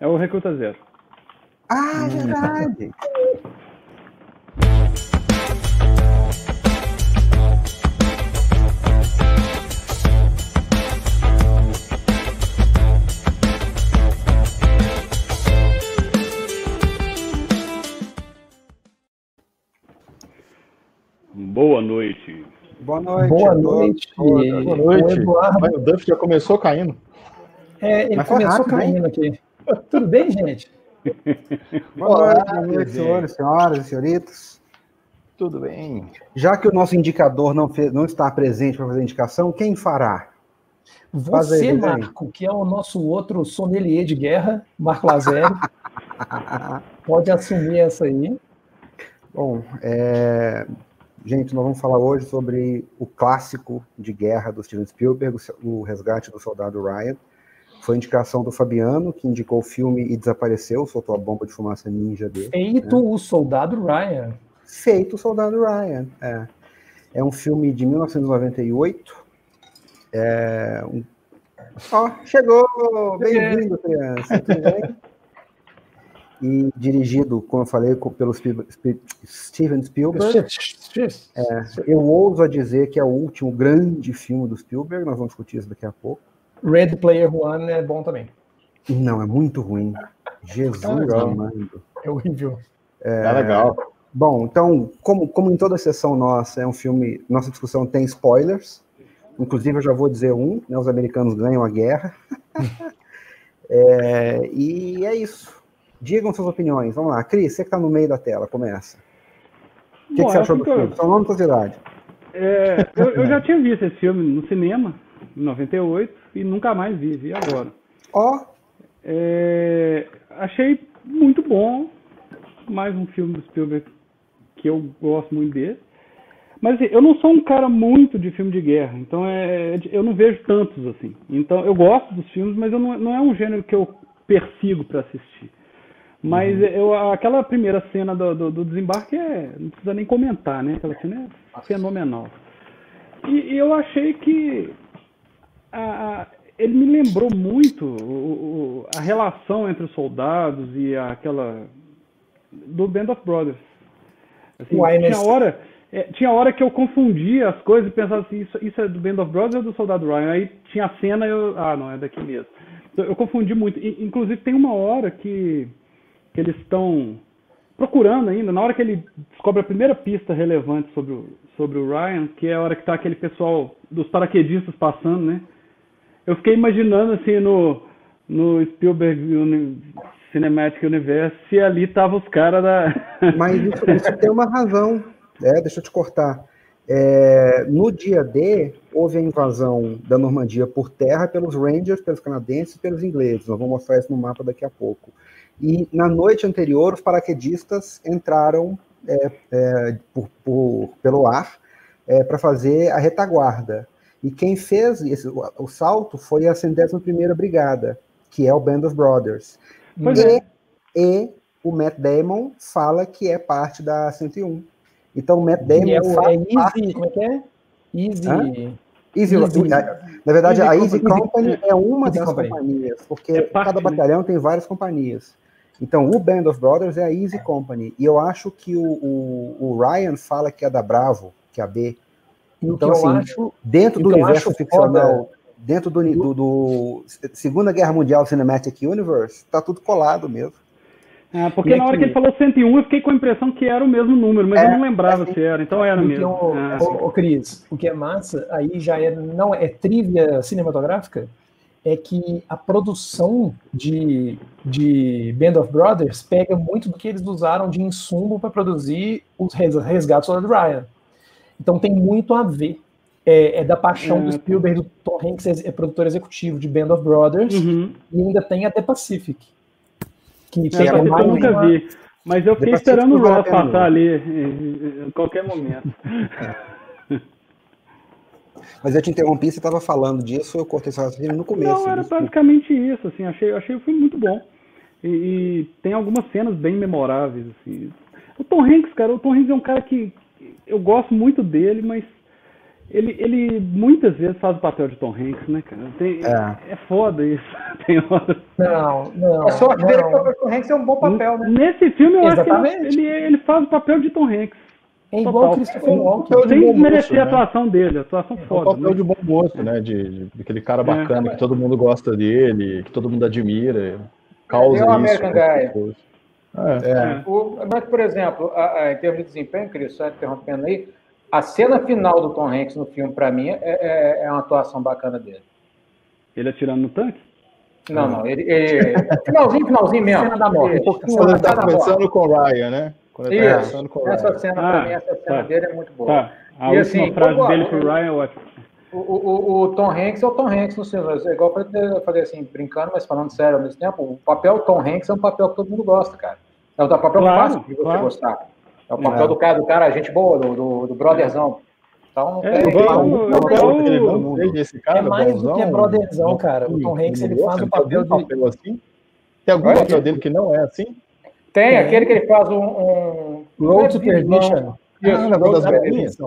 É o Recruta Zero. Ah, verdade. Boa noite. Boa noite. Boa a todos. noite. Boa Boa noite. O Eduardo, Mas o Duff já começou caindo. é, ele Mas começou rápido, caindo aqui. Tudo bem, gente? Boa Olá, noite, senhores, senhoras e senhoritas. Tudo bem. Já que o nosso indicador não, fez- não está presente para fazer indicação, quem fará? Você. Marco, que é o nosso outro sommelier de guerra, Marco Lazeri, pode assumir essa aí. Bom, é, gente, nós vamos falar hoje sobre o clássico de guerra do Steven Spielberg, o o Resgate do Soldado Ryan. Foi indicação do Fabiano, que indicou o filme e desapareceu, soltou a bomba de fumaça ninja dele. Feito o soldado Ryan. Feito o Soldado Ryan. É, é um filme de 1998. É um... Ó, chegou! Bem-vindo, criança. Tudo bem? E dirigido, como eu falei, pelo Steven Spielberg. Eu ouso a dizer que é o último grande filme do Spielberg. Nós vamos discutir isso daqui a pouco. Red Player One é bom também. Não, é muito ruim. Jesus amado. É horrível. É, legal. Bom, então, como, como em toda sessão nossa, é um filme. Nossa discussão tem spoilers. Inclusive, eu já vou dizer um: né, os americanos ganham a guerra. É, e é isso. Digam suas opiniões. Vamos lá. Cris, você que está no meio da tela, começa. O que, que você eu achou do filme? Seu nome e sua cidade. É, eu, eu já tinha visto esse filme no cinema, em 98, e nunca mais vi, vi agora. Ó, É, achei muito bom, mais um filme do Spielberg que eu gosto muito dele. Mas assim, eu não sou um cara muito de filme de guerra, então é, eu não vejo tantos assim. Então eu gosto dos filmes, mas eu não, não é um gênero que eu persigo para assistir. Mas eu, aquela primeira cena do, do, do desembarque é, não precisa nem comentar, né? Aquela cena é fenomenal. E, e eu achei que a- a- ele me lembrou muito o- o- a relação entre os soldados e aquela do Band of Brothers. Assim, tinha hora é, tinha hora que eu confundia as coisas e pensava assim, isso, isso é do Band of Brothers ou do Soldado Ryan? Aí tinha a cena e eu, ah, não, é daqui mesmo. Então, eu confundi muito. E, inclusive tem uma hora que, que eles estão procurando ainda, na hora que ele descobre a primeira pista relevante sobre o, sobre o Ryan, que é a hora que tá aquele pessoal dos paraquedistas passando, né? Eu fiquei imaginando assim no, no Spielberg Cinematic Universe se ali tava os caras da. Mas isso, isso tem uma razão. É, deixa eu te cortar. É, no dia D, houve a invasão da Normandia por terra pelos Rangers, pelos canadenses e pelos ingleses. Nós vamos mostrar isso no mapa daqui a pouco. E na noite anterior, os paraquedistas entraram é, é, por- por- pelo ar para fazer a retaguarda. E quem fez esse- o, o salto foi a 111ª Brigada, que é o Band of Brothers. Pois e, é. e o Matt Damon fala que é parte da 101. Então o Matt Damon E é, faz é parte- Easy, como é que é? Easy. Hã? Easy, Easy- na verdade, Easy a Easy Company. É uma Easy das Company. companhias, porque É parte, cada né? batalhão tem várias companhias. Então, o Band of Brothers é a Easy Company. E eu acho que o, o, o Ryan fala que é da Bravo, que é a B. E o Então, que assim, eu acho. Dentro do universo ficcional, foda- dentro do, do, do Segunda Guerra Mundial Cinematic Universe, tá tudo colado mesmo. Ah, porque E na hora que ele falou 101, eu fiquei com a impressão que era o mesmo número, mas É, eu não lembrava é, se era, então era o que mesmo. eu- Ah, ô, ô, Cris, o que é massa, aí já é, não é trivia cinematográfica, é que a produção de, de Band of Brothers pega muito do que eles usaram de insumo para produzir os res- resgates do Ryan. Então tem muito a ver. É, é da paixão É, do. Spielberg, do Tom Hanks é, é produtor executivo de Band of Brothers, Uhum. e ainda tem a The Pacific. Que É, essa mais eu nunca uma- vi. Mas eu fiquei esperando o Ross passar ali em, em qualquer momento. Mas eu te interrompi, você estava falando disso, eu cortei sua raciocínio no começo. Não, era desculpa. basicamente isso, assim, achei, achei o filme muito bom. E, e tem algumas cenas bem memoráveis, assim. O Tom Hanks, cara, o Tom Hanks é um cara que eu gosto muito dele, mas ele, ele muitas vezes faz o papel de Tom Hanks, né, cara? Tem, é. é foda isso. Tem hora. Não, não. A sorte dele que o Tom Hanks é um bom papel, né? Nesse filme eu Exatamente. acho que ele, ele, ele faz o papel de Tom Hanks. É igual o Christopher Walken. Sem desmerecer a né? atuação dele, a atuação é foda. É um papel né? de bom gosto, né? De, de, aquele cara é. bacana, é. que todo mundo gosta dele, que todo mundo admira, causa é o American né? Guy. É. é. O, mas, por exemplo, a, a, em termos de desempenho, Cris, só interrompendo aí, a cena final do Tom Hanks no filme, para mim, é, é, é, uma atuação bacana dele. Ele atirando no tanque? Não, não. Ele, ele... finalzinho, finalzinho mesmo. Cena da morte. Um pouquinho ele tá conversando com o Ryan, né? Quando ele tá Isso. com o essa Ryan. cena, ah, pra mim, essa cena tá. dele é muito boa. Tá. A e, última assim, frase dele pro Ryan é ótima. O, o, o, Tom Hanks é o Tom Hanks no cinema. É igual eu falei assim, brincando, mas falando sério ao mesmo tempo. O papel Tom Hanks é um papel que todo mundo gosta, cara. É o papel claro, fácil de você claro. gostar. É o papel é. do cara, do cara, a gente boa, do, do, do brotherzão. Então, é, é, é mais do que brotherzão, cara. O Tom Hanks ele faz o papel de. Assim? Tem algum papel dele que não é assim? Tem, aquele que ele faz um. um... Road to Perdition. Ah, negócio das velhinhas.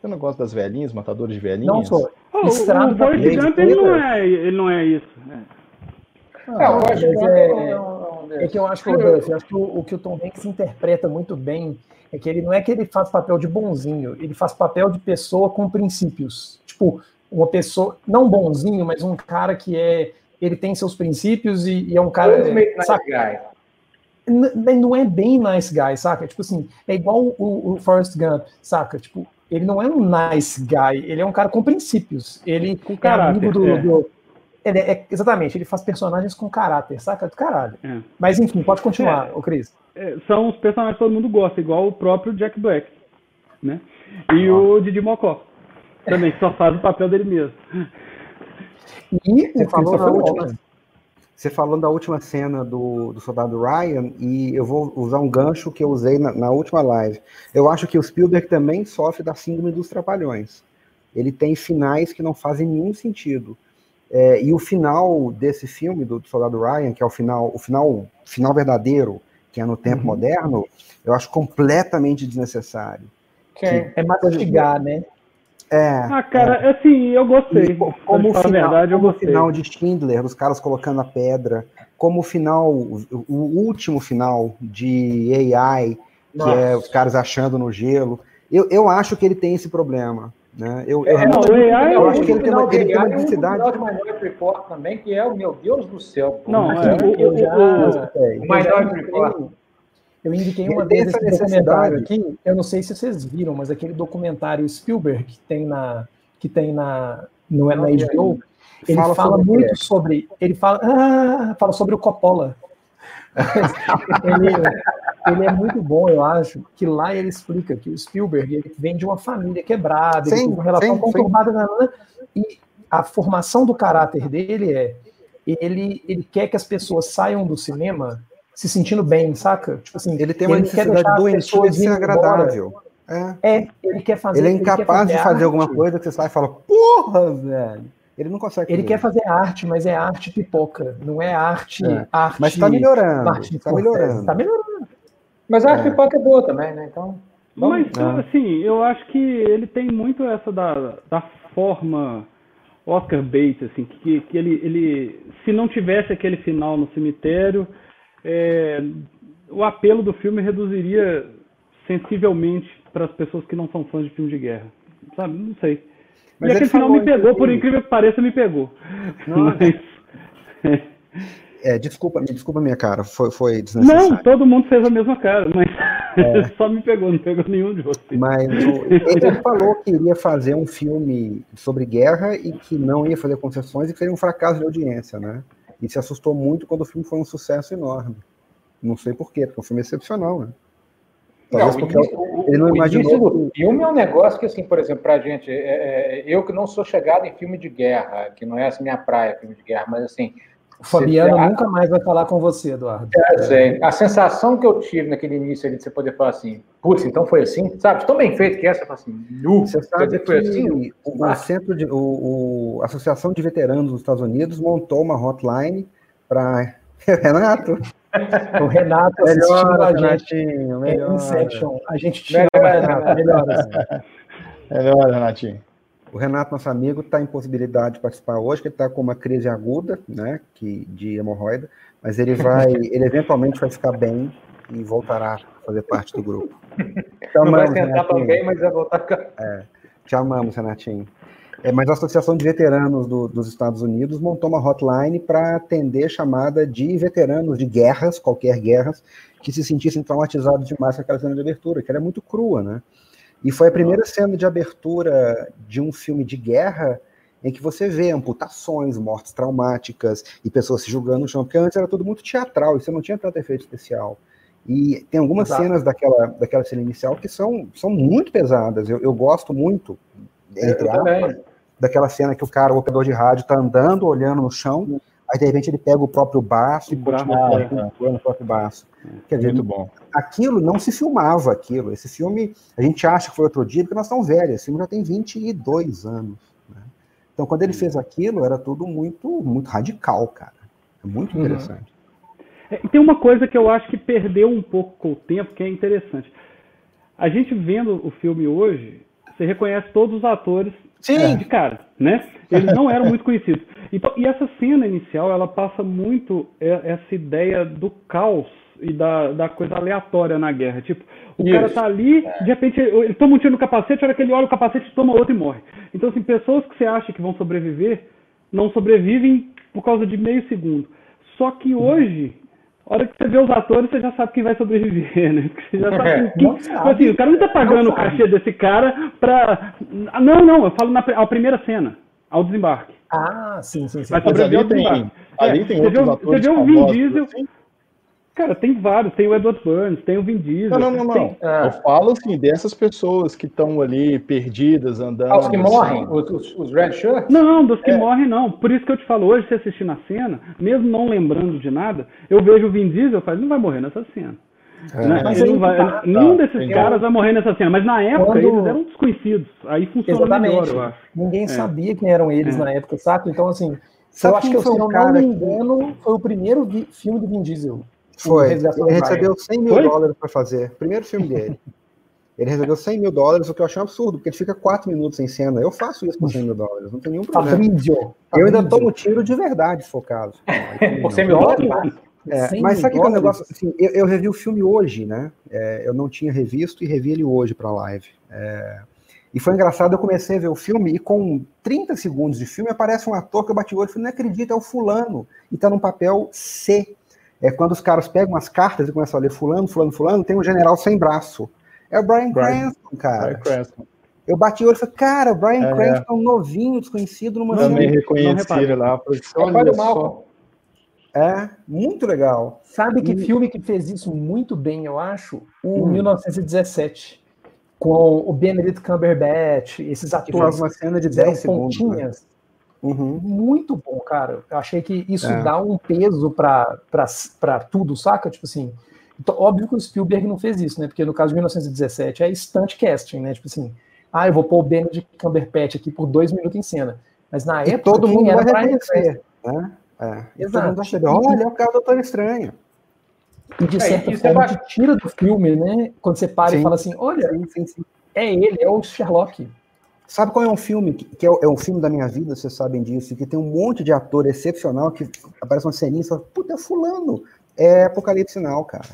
Tem o negócio das velhinhas, matadores de velhinhas? Não sou. Oh, o Forrest Gump, ele não é, ele não é isso. É, ah, eu acho que é, é, que eu acho que, eu acho que o, o, que o Tom Hanks interpreta muito bem é que ele não é que ele faz papel de bonzinho, ele faz papel de pessoa com princípios. Tipo, uma pessoa, não bonzinho, mas um cara que é. Ele tem seus princípios e, e é um cara. É, sabe, não é bem nice guy, saca? Tipo assim, é igual o, o Forrest Gump, saca? Tipo, ele não é um nice guy, ele é um cara com princípios. Ele com caráter, é amigo do, é. do ele é, exatamente, ele faz personagens com caráter, saca? Do caralho. É. Mas enfim, pode continuar, é, o Cris. É, são os personagens que todo mundo gosta, igual o próprio Jack Black, né? E ah. o Didi Mocó. Também só faz o papel dele mesmo. E você falou, na última, você falou da última cena do, do Soldado Ryan, e eu vou usar um gancho que eu usei na, na última live. Eu acho que o Spielberg também sofre da síndrome dos trapalhões. Ele tem finais que não fazem nenhum sentido. É, e o final desse filme, do, do, Soldado Ryan, que é o final, o final, final verdadeiro, que é no tempo uhum. moderno, eu acho completamente desnecessário. Que, é mastigar, né? É. Ah, cara, é. assim, eu gostei. como o final, verdade, eu gostei. final de Schindler, os caras colocando a pedra, como o final, o, o último final de AI, Nossa. que é os caras achando no gelo. Eu, eu acho que ele tem esse problema. Né? Eu, eu, é, não, o AI, eu acho que ele tem uma, ele tem uma necessidade. É um Minority Report também, que é o meu Deus do céu. Não, é, eu, já, o, Minority Report. Eu indiquei uma vez esse documentário aqui, eu não sei se vocês viram, mas aquele documentário Spielberg que tem na que tem na no, na HBO, ele fala, fala muito sobre, ele fala, ah, fala sobre o Coppola. ele, ele é muito bom, eu acho, que lá ele explica que o Spielberg ele vem de uma família quebrada, sim, ele uma relação sim, conturbada, sim. e a formação do caráter dele é ele, ele quer que as pessoas saiam do cinema se sentindo bem, saca? Tipo assim, ele tem uma ele necessidade doentia de ser agradável. É. é. ele quer fazer. Ele é incapaz ele fazer de fazer arte. alguma coisa que você sai e fala, porra, velho. Ele não consegue. Ele quer fazer arte, mas é arte pipoca, não é arte. É. arte mas está melhorando. Está melhorando. Tá melhorando. Mas a arte é. pipoca é boa também, né? Então. Mas, é. assim, eu acho que ele tem muito essa da, da forma Oscar Bates, assim, que, que ele, ele, se não tivesse aquele final no cemitério, é, o apelo do filme reduziria sensivelmente para as pessoas que não são fãs de filme de guerra. Sabe? Não sei. Mas e aquele final me pegou, por incrível que pareça, me pegou. Mas... É, desculpa, desculpa minha cara, foi, foi desnecessário. Não, todo mundo fez a mesma cara, mas é. só me pegou, não pegou nenhum de vocês. Mas o, ele falou que iria fazer um filme sobre guerra e que não ia fazer concessões e que seria um fracasso de audiência, né? E se assustou muito quando o filme foi um sucesso enorme. Não sei porquê, porque é um filme excepcional, né? Talvez não, porque o, ele não o imaginou. O filme é um negócio que, assim, por exemplo, pra gente, é, é, eu que não sou chegado em filme de guerra, que não é assim minha praia, filme de guerra, mas assim. O Fabiano você, nunca mais vai falar com você, Eduardo. É, a sensação que eu tive naquele início ali de você poder falar assim, putz, então foi assim, sabe? Tão bem feito que essa, fala assim, nu, você sabe que foi assim? O, o centro de, o, o, a Associação de Veteranos dos Estados Unidos montou uma hotline para Renato. O Renato melhor, a gente. Melhor. Inception. A gente tira melhor, o Renato, melhor. Assim. É verdade, Renatinho. O Renato, nosso amigo, está em possibilidade de participar hoje, que ele está com uma crise aguda, né, que, de hemorroida, mas ele vai, ele eventualmente vai ficar bem e voltará a fazer parte do grupo. Então, Não vai sentar também, mas vai voltar. É, te amamos, Renatinho. É, mas a Associação de Veteranos do, dos Estados Unidos montou uma hotline para atender chamada de veteranos de guerras, qualquer guerras, que se sentissem traumatizados demais com aquela cena de abertura, que era muito crua, né? E foi a primeira cena de abertura de um filme de guerra em que você vê amputações, mortes traumáticas e pessoas se julgando no chão, porque antes era tudo muito teatral e você não tinha tanto efeito especial. E tem algumas Exato. cenas daquela, daquela cena inicial que são, são muito pesadas. Eu, eu gosto muito, entre aspas, daquela cena que o cara, o operador de rádio, está andando, olhando no chão, aí de repente ele pega o próprio baço e continua ah, o próprio baço. Quer dizer, Muito bom. aquilo não se filmava, aquilo. Esse filme, a gente acha que foi outro dia, porque nós estamos velhos. Esse filme já tem 22 anos. Né? Então, quando ele fez aquilo, era tudo muito, muito radical, cara. É muito uhum. interessante. É, e tem uma coisa que eu acho que perdeu um pouco com o tempo, que é interessante. A gente vendo o filme hoje, você reconhece todos os atores Sim. de cara, né? Eles não eram muito conhecidos. Então, e essa cena inicial, ela passa muito essa ideia do caos e da, da coisa aleatória na guerra. Tipo, o Isso. cara tá ali, de repente ele toma um tiro no capacete, a hora que ele olha o capacete, toma outro e morre. Então, assim, pessoas que você acha que vão sobreviver, não sobrevivem por causa de meio segundo. Só que uhum. hoje, a hora que você vê os atores, você já sabe quem vai sobreviver, né? Você já sabe é, quem. Tipo sabe, assim, o cara não tá pagando não o cachê desse cara pra. Não, não, eu falo na a primeira cena, ao desembarque. Ah, sim, sim, sim. Vai sobreviver ao desembarque. Ali tem, ali é, tem outros você vê, Você vê o Vin Diesel. Assim? Cara, tem vários. Tem o Edward Burns, tem o Vin Diesel. Não, não, não. Tem... não. Eu falo assim, dessas pessoas que estão ali perdidas, andando. Ah, os que assim. morrem? Os, os, os Red Shirts? Não, dos que é. morrem não. Por isso que eu te falo, hoje, se assistir na cena, mesmo não lembrando de nada, eu vejo o Vin Diesel e falo, não vai morrer nessa cena. É. Né? Mas ele vai, tá, nenhum tá, desses caras vai morrer nessa cena, mas na época Quando... eles eram desconhecidos. Aí funciona Exatamente. melhor, eu acho. Ninguém é. sabia quem eram eles é. na época, saca? Então, assim, Sabe eu acho que, eu, se eu não me engano, foi o primeiro filme do Vin Diesel. Foi. Ele recebeu 100 mil Foi? dólares para fazer. Primeiro filme dele. Ele recebeu 100 mil dólares, o que eu achei um absurdo, porque ele fica 4 minutos em cena. Eu faço isso com 100 mil dólares, não tem nenhum problema. Fabrício. Eu ainda tomo tiro de verdade, focado. Por 100 mil dólares? É, mas sabe que é um negócio? Assim, eu, eu, revi o filme hoje, né? É, eu não tinha revisto e revi ele hoje para a live. É, e foi engraçado, eu comecei a ver o filme e com 30 segundos de filme aparece um ator que eu bati o olho e falei, não acredito, é o fulano. E tá num papel C é quando os caras pegam as cartas e começam a ler fulano, fulano, fulano, tem um general sem braço. É o Brian, Brian Cranston, cara. Brian Cranston. Eu bati o olho e falei, cara, o Brian é, Cranston, é. novinho, desconhecido numa Também reconheci ele lá. Olha só. É, muito legal. Sabe que e... filme que fez isso muito bem, eu acho? O hum. 1917. Com o Benedict Cumberbatch, esses atores. Que faz uma cena de 10 segundos. Né? Pontinhas. Né? Uhum. Muito bom, cara. Eu achei que isso é. dá um peso para tudo, saca? Tipo assim. Então, óbvio que o Spielberg não fez isso, né? Porque no caso de 1917 é stunt casting, né? Tipo assim, ah, eu vou pôr o Benedict Cumberbatch aqui por dois minutos em cena. Mas na e época todo mundo vai reconhecer, né? É. Exato. Todo mundo olha, é o cara do Doutor Estranho. E de é, certa é, forma, te tira do filme, né? Quando você para sim. e fala assim, olha, sim, sim, é ele, é o Sherlock. Sabe qual é um filme que, que é, é, um filme da minha vida, vocês sabem disso, que tem um monte de ator excepcional que aparece uma ceninha e fala, puta, é fulano. É Apocalipse Now, cara.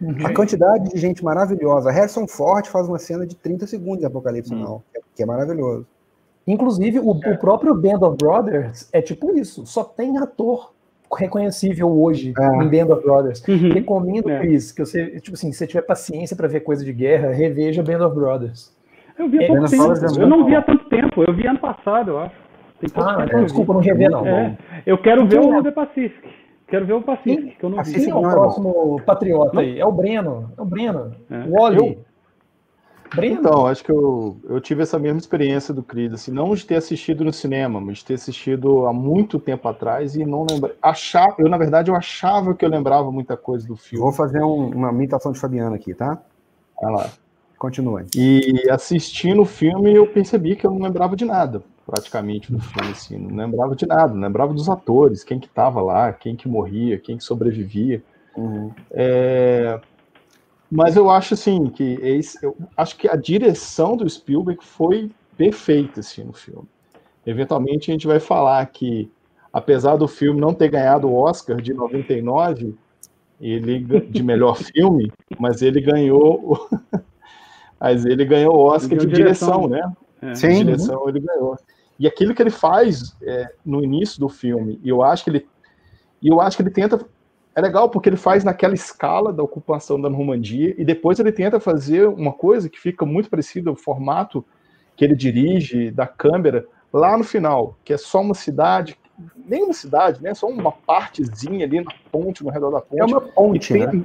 Uhum. A quantidade de gente maravilhosa. Harrison Ford faz uma cena de 30 segundos de Apocalipse uhum. Now, que é maravilhoso. Inclusive, o, o, próprio Band of Brothers é tipo isso. Só tem ator reconhecível hoje é. em Band of Brothers. Uhum. Recomendo, é. Chris, que você, tipo assim, se você tiver paciência para ver coisa de guerra, reveja Band of Brothers. Eu vi há é, pouco tempo. Eu não vi há tanto tempo. Eu vi ano passado, eu acho. ah, então, desculpa, não rever não. É, eu quero ver o The Pacific. Quero ver o Pacific, que eu não vi. Quem é o próximo patriota aí? É o Breno. É o Breno. É. O Oli. Breno. Então, acho que eu, eu tive essa mesma experiência do Creed, assim, não de ter assistido no cinema, mas de ter assistido há muito tempo atrás e não lembrar. Achar, eu, na verdade, eu achava que eu lembrava muita coisa do filme. Vou fazer um, uma imitação de Fabiano aqui, tá? Vai lá. Continue. E assistindo o filme, eu percebi que eu não lembrava de nada, praticamente, do filme, assim. Não lembrava de nada, não lembrava dos atores, quem que tava lá, quem que morria, quem que sobrevivia. Uhum. É... Mas eu acho assim que esse, eu acho que a direção do Spielberg foi perfeita assim no filme. Eventualmente a gente vai falar que apesar do filme não ter ganhado o Oscar de 99, ele de melhor filme, mas ele ganhou mas ele ganhou o Oscar de direção, direção né? É. Sim. De direção ele ganhou. E aquilo que ele faz é, no início do filme, e eu acho que ele e eu acho que ele tenta é legal porque ele faz naquela escala da ocupação da Normandia e depois ele tenta fazer uma coisa que fica muito parecida ao formato que ele dirige da câmera lá no final, que é só uma cidade, nem uma cidade, né? Só uma partezinha ali na ponte, no redor da ponte. É uma ponte, e tem, né?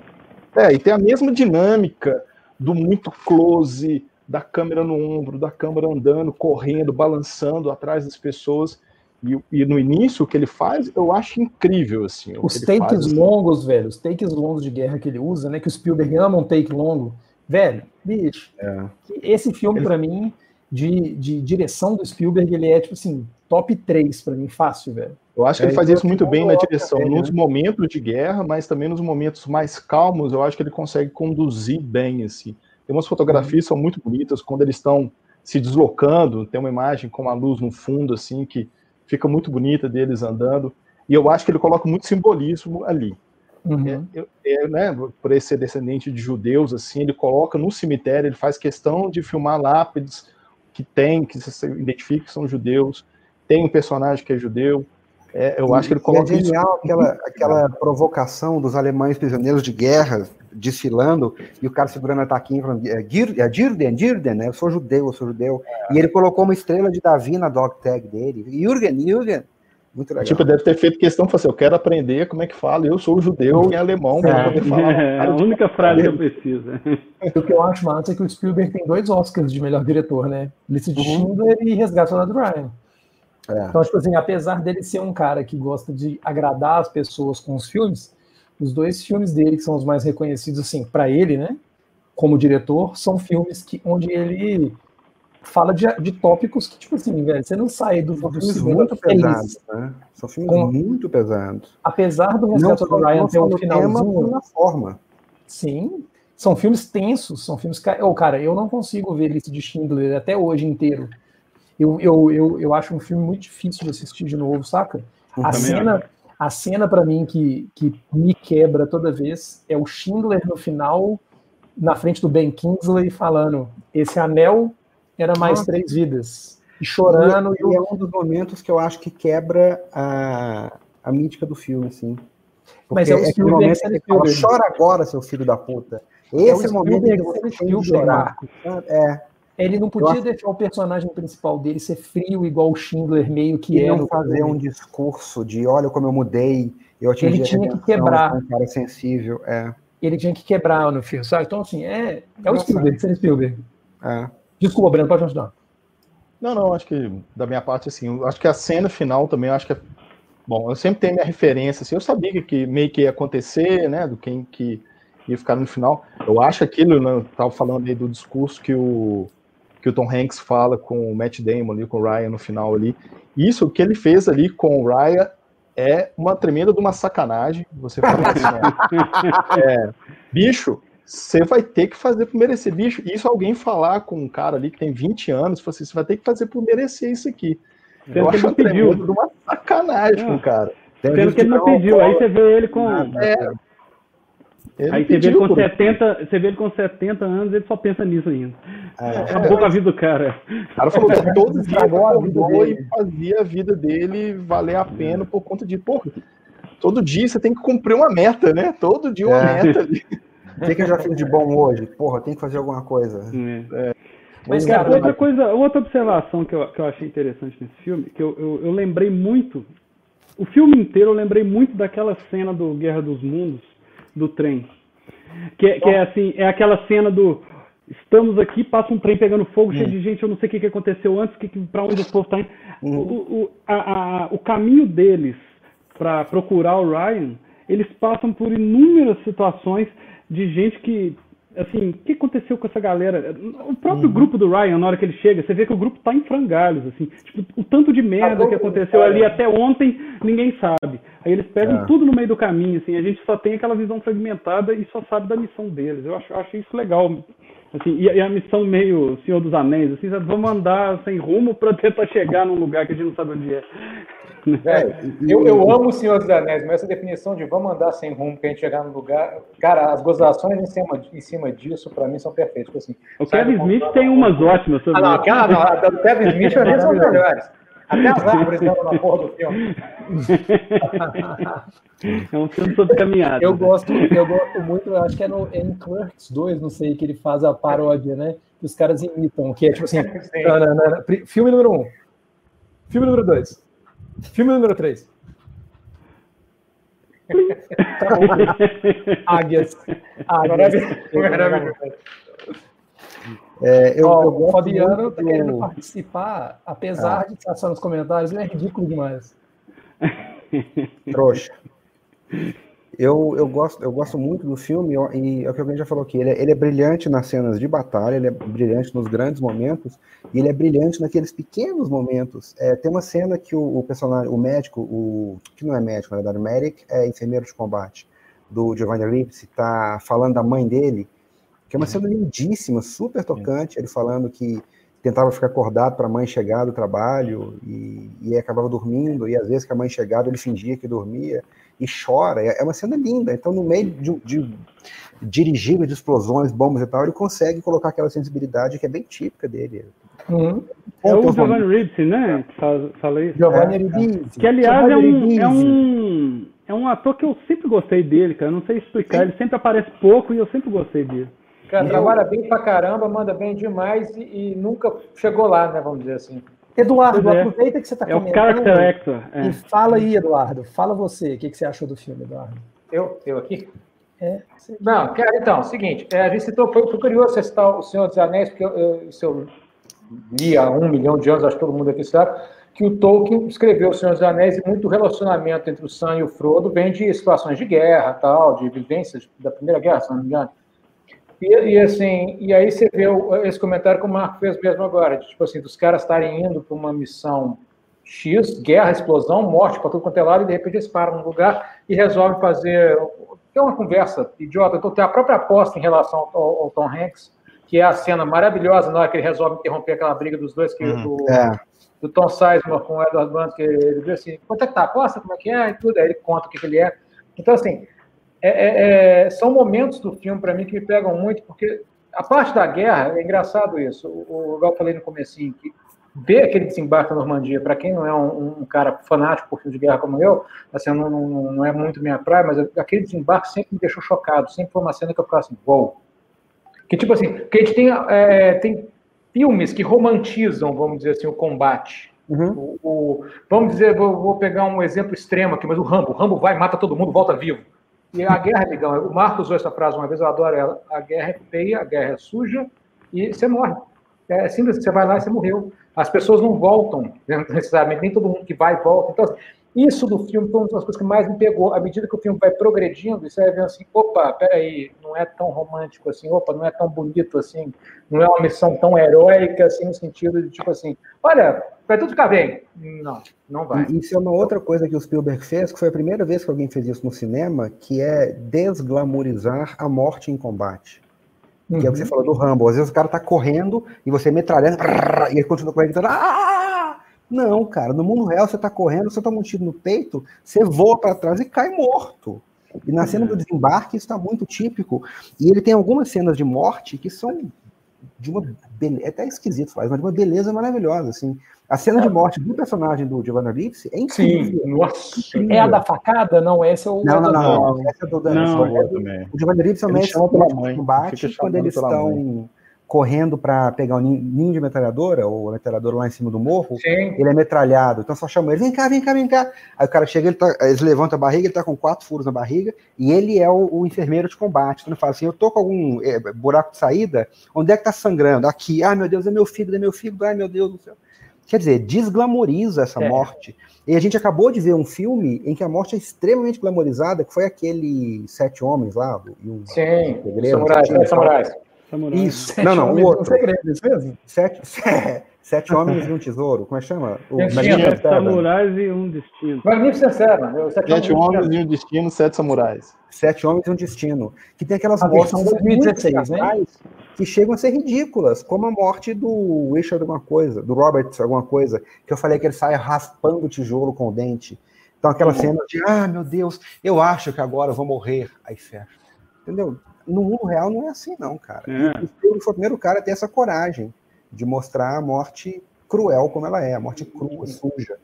É, e tem a mesma dinâmica do muito close, da câmera no ombro, da câmera andando, correndo, balançando atrás das pessoas. E, e, no início, o que ele faz, eu acho incrível, assim. Os takes faz, assim. longos, velho, os takes longos de guerra que ele usa, né, que o Spielberg ama um take longo, velho, bicho, é. esse filme, ele... para mim, de, de direção do Spielberg, ele é, tipo assim, top 3 para mim, fácil, velho. Eu acho que é, ele faz isso muito bem na direção, é, nos né? momentos de guerra, mas também nos momentos mais calmos, eu acho que ele consegue conduzir bem, assim. Tem umas fotografias que são muito bonitas, quando eles estão se deslocando, tem uma imagem com a luz no fundo, assim, que fica muito bonita deles andando, e eu acho que ele coloca muito simbolismo ali. Uhum. É, é, né, por ser descendente de judeus, assim, ele coloca no cemitério, ele faz questão de filmar lápides que tem, que se identifica que são judeus, tem um personagem que é judeu, é, eu e, acho que ele coloca é genial isso... aquela, aquela provocação dos alemães prisioneiros de guerra desfilando e o cara segurando a taquinha falando é, é Girden, Girden, né? Eu sou judeu, eu sou judeu. É. E ele colocou uma estrela de Davi na dog tag dele. Jürgen, Jürgen. Muito legal. Tipo, deve ter feito questão, assim, eu quero aprender como é que fala, eu sou judeu em alemão, para poder falar. É, a única frase que eu preciso. O que eu acho massa é que o Spielberg tem dois Oscars de melhor diretor, né? Lista de uhum. Schindler e Resgate do Ryan. É. Então, tipo assim, apesar dele ser um cara que gosta de agradar as pessoas com os filmes, os dois filmes dele, que são os mais reconhecidos, assim, para ele, né, como diretor, são filmes que, onde ele fala de, de tópicos que, tipo assim, velho, você não sai do, são filmes muito pesados, né? São filmes com, muito pesados. Apesar do Resgate do Ryan ter um finalzinho... na forma. Sim, são filmes tensos, são filmes... Oh, cara, eu não consigo ver Lista de Schindler até hoje inteiro. Eu, eu, eu, eu acho um filme muito difícil de assistir de novo, saca? a cena, a cena para mim que, que me quebra toda vez é o Schindler no final, na frente do Ben Kingsley, falando: esse anel era mais Nossa. três vidas. E chorando. E, e, é um dos momentos que eu acho que quebra a, a mítica do filme, assim. Mas é o é momento que fala, chora agora, seu filho da puta. Esse é, o momento que você tem que chorar. É. Ele não podia acho... deixar o personagem principal dele ser frio igual o Schindler meio que e é. não fazer filme. um discurso de olha como eu mudei, eu atingi Ele tinha que quebrar. Um cara sensível, é. Ele tinha que quebrar no filme, sabe? Então, assim, é, é o Spielberg, ser Spielberg. É. Desculpa, Breno, pode ajudar. Não, não, acho que da minha parte, assim, acho que a cena final também, acho que é. Bom, eu sempre tenho minha referência, assim, eu sabia que, que meio que ia acontecer, né, do quem que ia ficar no final. Eu acho aquilo, né, eu tava falando aí do discurso que o que o Tom Hanks fala com o Matt Damon ali, com o Ryan no final ali. Isso, que ele fez ali com o Ryan é uma tremenda de uma sacanagem. Você fala assim, né? é, bicho, você vai ter que fazer por merecer. Bicho, isso alguém falar com um cara ali que tem 20 anos, assim, você vai ter que fazer por merecer isso aqui. Sendo Eu acho pediu. de uma sacanagem com o cara. Sendo que ele não pediu, aí você vê ele com. É, ele Aí você vê, ele com 70, você vê ele com 70 anos, ele só pensa nisso ainda. É, Acabou com a vida do cara. O cara falou que todo dia a vida dele. e fazia a vida dele valer a pena por conta de, porra, todo dia você tem que cumprir uma meta, né? Todo dia uma é. meta. O que, que eu já fiz de bom hoje? Porra, tem que fazer alguma coisa. É. é. Mas, cara, outra coisa, outra observação que eu, que eu achei interessante nesse filme, que eu, eu, eu lembrei muito, o filme inteiro eu lembrei muito daquela cena do Guerra dos Mundos, do trem. Que, que é assim, é aquela cena do estamos aqui, passa um trem pegando fogo, hum. cheio de gente, eu não sei o que, que aconteceu antes, que, que, para onde o povo está indo. Hum. O, o, a, a, o caminho deles para procurar o Ryan, eles passam por inúmeras situações de gente que assim, o que aconteceu com essa galera? O próprio uhum. grupo do Ryan, na hora que ele chega, você vê que o grupo tá em frangalhos, assim. Tipo, o tanto de merda que aconteceu ali até ontem, ninguém sabe. Aí eles pegam é. tudo no meio do caminho, assim, a gente só tem aquela visão fragmentada e só sabe da missão deles. Eu acho, eu acho isso legal. Assim, e, a missão meio Senhor dos Anéis, assim, vamos andar sem rumo para tentar chegar num lugar que a gente não sabe onde é. É, eu, eu amo o Senhor dos Anéis, mas essa definição de vamos andar sem rumo para a gente chegar no lugar. Cara, as gozações em cima, em cima disso, para mim, são perfeitas. Tipo assim, o Kevin Smith tem umas ótimas sobre ah, não, aquela, não, a do Kevin Smith é são melhores. Até as árvores andam na porra do filme. É um filme sobre caminhada. Eu gosto, eu gosto muito, eu acho que é, no, é em Clerks 2, não sei, que ele faz a paródia, né? Que os caras imitam, que é tipo assim. Não, não, não, filme número 1. Um. Filme número 2. Filme número 3. tá Águias. Águias. É, eu, oh, eu o Fabiano tá querendo participar, apesar ah. de estar só nos comentários, ele é ridículo demais. Trouxa. Eu, eu, gosto, eu gosto muito do filme, e é o que alguém já falou aqui, ele é, ele é brilhante nas cenas de batalha, ele é brilhante nos grandes momentos, e ele é brilhante naqueles pequenos momentos. É, tem uma cena que o, o, personagem, o médico, o que não é médico, na verdade, o medic é enfermeiro de combate, do Giovanni Ripsi, está falando da mãe dele, que é uma cena lindíssima, super tocante, ele falando que tentava ficar acordado para a mãe chegar do trabalho e, e acabava dormindo, e às vezes que a mãe chegava ele fingia que dormia e chora. É, é uma cena linda. Então, no meio de, de dirigível de explosões, bombas e tal, ele consegue colocar aquela sensibilidade que é bem típica dele. Uhum. É o Giovanni Ribisi, né? Falei. Giovanni é, Ribisi. Que, aliás, é um, é, um, é um ator que eu sempre gostei dele, cara. Eu não sei explicar. Sim. Ele sempre aparece pouco e eu sempre gostei dele. Cara, trabalha bem pra caramba, manda bem demais e, e, nunca chegou lá, né? Vamos dizer assim. Eduardo, é. aproveita que você está é comentando. É o character actor. É. E fala aí, Eduardo. Fala você. O que, que você achou do filme, Eduardo? Eu? Eu aqui? É. Não, cara, então, seguinte, é, a gente citou, foi, foi curioso você citar o Senhor dos Anéis, porque eu, eu, isso eu li há um milhão de anos, acho que todo mundo aqui sabe, que o Tolkien escreveu O Senhor dos Anéis e muito relacionamento entre o Sam e o Frodo vem de situações de guerra, tal, de vivências da Primeira Guerra, se não me engano. E, e, assim, e aí você vê esse comentário que o Marco fez mesmo agora, de, tipo assim, dos caras estarem indo para uma missão X, guerra, explosão, morte para tudo quanto é lado, e de repente eles param num lugar e resolvem fazer. Tem uma conversa idiota. Então, tem a própria aposta em relação ao, ao, Tom Hanks, que é a cena maravilhosa na hora que ele resolve interromper aquela briga dos dois, que uhum, do, é. do Tom Sizemore com o Edward Blunt, que ele diz assim: quanto é que tá a aposta? Como é que é? E tudo. Aí ele conta o que, que ele é. Então, assim, é, é, é, são momentos do filme, para mim, que me pegam muito, porque a parte da guerra, é engraçado isso, o, igual eu falei no comecinho, que ver aquele desembarque na Normandia, para quem não é um, um, cara fanático por filme de guerra como eu, assim, não, não, não, é muito minha praia, mas aquele desembarque sempre me deixou chocado, sempre foi uma cena que eu ficava assim, uou. Que tipo assim, que a gente tem, é, tem filmes que romantizam, vamos dizer assim, o combate. Uhum. O, o, vamos dizer, vou, vou, pegar um exemplo extremo aqui, mas o Rambo. O Rambo vai, mata todo mundo, volta vivo. E a guerra, amigão, o Marcos usou essa frase uma vez, eu adoro ela. A guerra é feia, a guerra é suja e você morre. É simples, você vai lá e você morreu. As pessoas não voltam, necessariamente, nem todo mundo que vai volta. Então, assim, isso do filme foi uma das coisas que mais me pegou. À medida que o filme vai progredindo, você vai vendo assim, opa, peraí, não é tão romântico assim, opa, não é tão bonito assim, não é uma missão tão heróica assim, no sentido de, tipo assim, olha, vai tudo ficar bem. Não, não vai. Isso é uma outra coisa que o Spielberg fez, que foi a primeira vez que alguém fez isso no cinema, que é desglamorizar a morte em combate. Que uhum. é o que você uhum. falou do Rambo. Às vezes o cara tá correndo e você metralhando, e ele continua correndo, ah! Não, cara, no mundo real você tá correndo, você toma um tiro no peito, você voa para trás e cai morto. E na cena do desembarque isso está muito típico. E ele tem algumas cenas de morte que são de uma beleza, é até esquisito falar, mas de uma beleza maravilhosa, assim. A cena de morte do personagem do Giovanna Ripsi é incrível. Sim, nossa. É a da facada? Não, esse é o. Não, não, não. não. Essa é do, não, é do, o Giovanna Ripsi é o mestre de combate quando eles estão correndo para pegar o ninho de metralhadora, ou a metralhadora lá em cima do morro, Sim. ele é metralhado. Então só chama ele, vem cá, vem cá, vem cá. Aí o cara chega, ele tá, eles levantam a barriga, ele tá com quatro furos na barriga, e ele é o, o enfermeiro de combate. Então ele fala assim: eu tô com algum é, buraco de saída, onde é que tá sangrando? Aqui, ai meu Deus, é meu fígado, é meu fígado, ai meu Deus do céu. quer dizer, desglamoriza essa é. morte. E a gente acabou de ver um filme em que a morte é extremamente glamorizada, que foi aquele Sete Homens lá. E um Sim, segredo, samurais, sete samurais. Isso, sete não, não, o outro. Segredo, mesmo? Sete, Sete Homens e um Tesouro, como é que chama? O Sete Samurais e um Destino. Magnífico. Né? Sete, sete Homens e um Destino, Sete Samurais. Sete Homens e um Destino. Que tem aquelas mortes de 2016, né? que chegam a ser ridículas, como a morte do Richard alguma coisa, do Robert alguma coisa, que eu falei que ele sai raspando o tijolo com o dente. Então aquela uhum. cena de, ah, meu Deus, eu acho que agora eu vou morrer. Aí fecha. Entendeu? No mundo real não é assim, não, cara. É. E o foi o primeiro cara a ter essa coragem de mostrar a morte cruel como ela é, a morte crua, suja.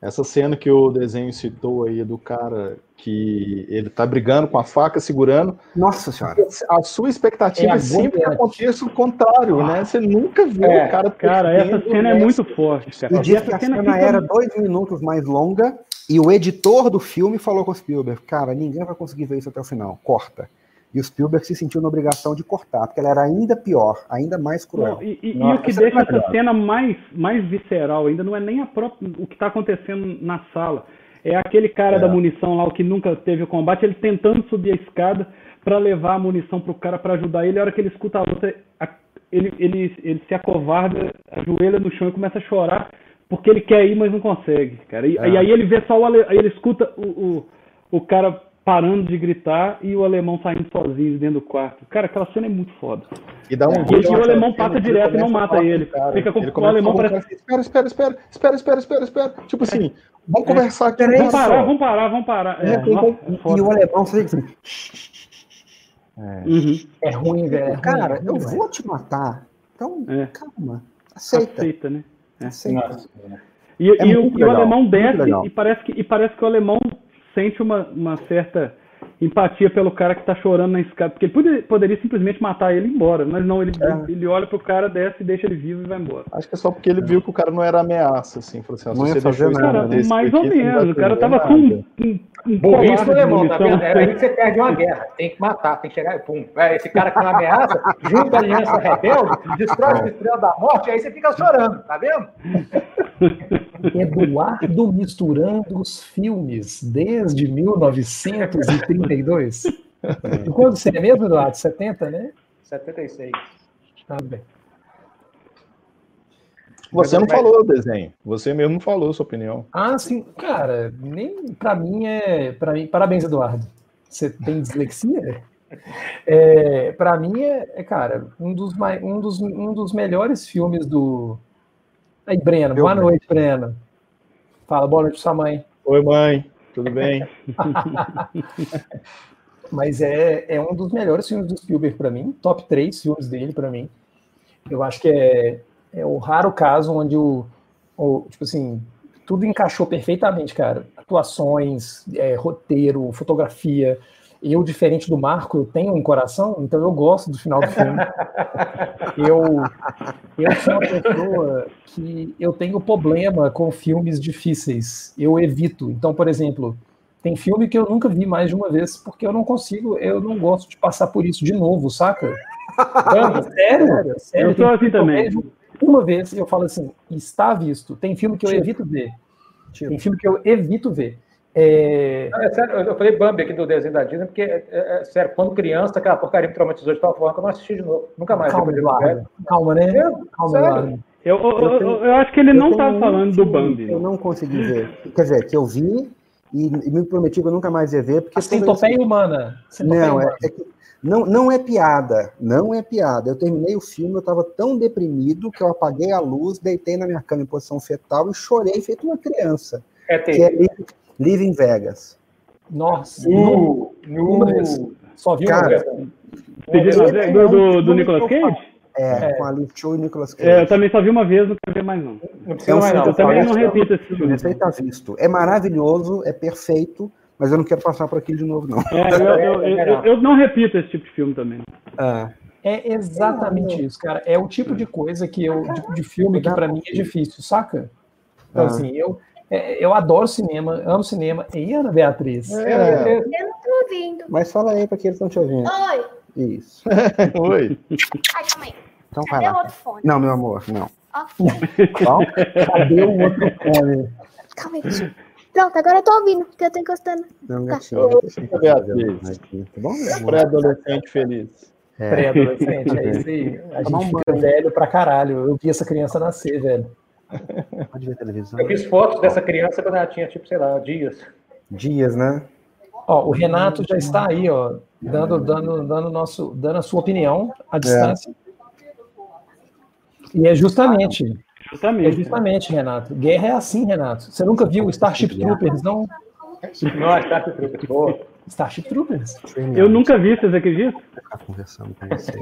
Essa cena que o desenho citou aí do cara que ele tá brigando com a faca, segurando. Nossa senhora. A sua expectativa é, é sempre que aconteça o contrário, ah. né? Você nunca vê é, o cara. Cara, essa cena é muito forte. Cara. E diz que a cena, cena era dois minutos mais longa e o editor do filme falou com o Spielberg: Cara, ninguém vai conseguir ver isso até o final. Corta. E o Spielberg se sentiu na obrigação de cortar, porque ela era ainda pior, ainda mais cruel. Não, e, e, e, o que deixa essa cena mais, mais visceral ainda não é nem própria, o que está acontecendo na sala. É aquele cara é. da munição lá, o que nunca teve o combate, ele tentando subir a escada para levar a munição pro cara para ajudar ele. A hora que ele escuta a luta, ele, ele, ele se acovarda, ajoelha no chão e começa a chorar porque ele quer ir, mas não consegue, cara. E, é. e aí ele vê só o ele escuta o, o, o cara parando de gritar e o alemão saindo sozinho dentro do quarto. Cara, aquela cena é muito foda. E, dá um e, e o alemão passa direto e não mata ele. Cara. Fica com, ele o alemão parece... Assim, espera, espera, espera, espera, espera, espera, espera. Tipo assim, vamos é, conversar aqui. Vamos parar, vamos parar, vamos parar. É, é, nossa, e o alemão faz assim... É. Uhum. é ruim, velho. Cara, eu vou te matar. Então, é. calma. Aceita. Aceita, né? Aceita. E, e, e, o, e, o, alemão desce e parece, que, e parece que o alemão sente uma, uma certa empatia pelo cara que tá chorando na escada, porque ele poderia, poderia simplesmente matar ele e ir embora, mas não, ele, é. ele olha pro cara, desce, deixa ele vivo e vai embora. Acho que é só porque ele viu que o cara não era ameaça, assim, falou assim, não ia fazer nada. Cara, mais ou menos, o cara tava com um, um, um Burrice alemão, tá vendo? É aí que você perde uma guerra, tem que matar, tem que chegar e pum, esse cara que não ameaça, junta a aliança rebelde, destrói a estrela da morte, aí você fica chorando, tá vendo? Eduardo misturando os filmes desde 1932. E quando você é mesmo, Eduardo? 70, né? 76. Tá bem. Você não falou o desenho. Você mesmo falou sua opinião. Ah, sim, cara, nem para mim é, para mim, parabéns Eduardo. Você tem dislexia? É, para mim é, é, cara, um dos, um, dos, um dos melhores filmes do. Aí, Breno, boa noite, Breno. Fala, boa noite, sua mãe. Oi, mãe, tudo bem? Mas é, é um dos melhores filmes do Spielberg para mim, top 3 filmes dele para mim. Eu acho que é, é o raro caso onde o, o, tipo assim, tudo encaixou perfeitamente, cara. Atuações, é, roteiro, fotografia. Eu, diferente do Marco, eu tenho um coração, então eu gosto do final do filme. eu, eu sou uma pessoa que eu tenho problema com filmes difíceis. Eu evito. Então, por exemplo, tem filme que eu nunca vi mais de uma vez, porque eu não consigo, eu não gosto de passar por isso de novo, saca? sério, sério. Eu sou assim também. Uma vez eu falo assim, está visto. Tem filme que eu evito ver. Tem filme que eu evito ver. É... é sério, eu falei Bambi aqui do desenho da Disney, porque, é, é, é sério, quando criança, aquela porcaria me traumatizou de tal forma que eu não assisti de novo. Nunca mais. Calma, Eduardo. Calma, né? Calma, Eduardo. Eu, eu, eu, eu, acho que ele não estava falando do Bambi. Eu não consegui ver. Quer dizer, que eu vi, e, e me prometi que eu nunca mais ia ver. Porque a centopeia humana. Não, é, é que, não, não é piada, não é piada. Eu terminei o filme, eu estava tão deprimido que eu apaguei a luz, deitei na minha cama em posição fetal e chorei feito uma criança. É que é Live, Vegas. Nossa, uh, uh, só viu Cara, do, do, do Nicolas Cage? É, é, com a Liv Show e Nicolas Cage. É, eu também só vi uma vez, não quero ver mais não. não é um mais, não. Eu também não repito esse filme. Esse aí tá visto. É maravilhoso, é perfeito, mas eu não quero passar por aqui de novo, não. É, eu, eu, eu, eu, não repito esse tipo de filme também. Ah. É exatamente isso, cara. É o tipo de coisa que eu, de, de filme que para mim é difícil, saca? Então, ah. assim, eu, eu adoro cinema, amo cinema. E Ana Beatriz? É. Eu não tô ouvindo. Mas fala aí para que eles estão te ouvindo. Oi. Isso. Oi. Ai, calma aí. Então Cadê vai lá. Não, meu amor, não. Calma, cadê o outro fone? Calma aí, Pronto, agora eu tô ouvindo, porque eu tô encostando. Não, tá. gatinho. Tá Pré-adolescente feliz. É. Pré-adolescente, é isso aí. A gente fica velho pra caralho. Eu vi essa criança nascer, velho. Pode ver televisão. Eu fiz fotos dessa criança quando ela tinha, tipo, sei lá, dias. Dias, né? Ó, o Renato já está aí, ó, dando, dando, dando, nosso, dando a sua opinião à distância. É. E é justamente, justamente, é justamente, Renato. Guerra é assim, Renato. Você nunca viu Starship Troopers, não? Não, Starship Troopers, boa. Starship Troopers. Eu nunca vi, vocês acreditam? conversando com você.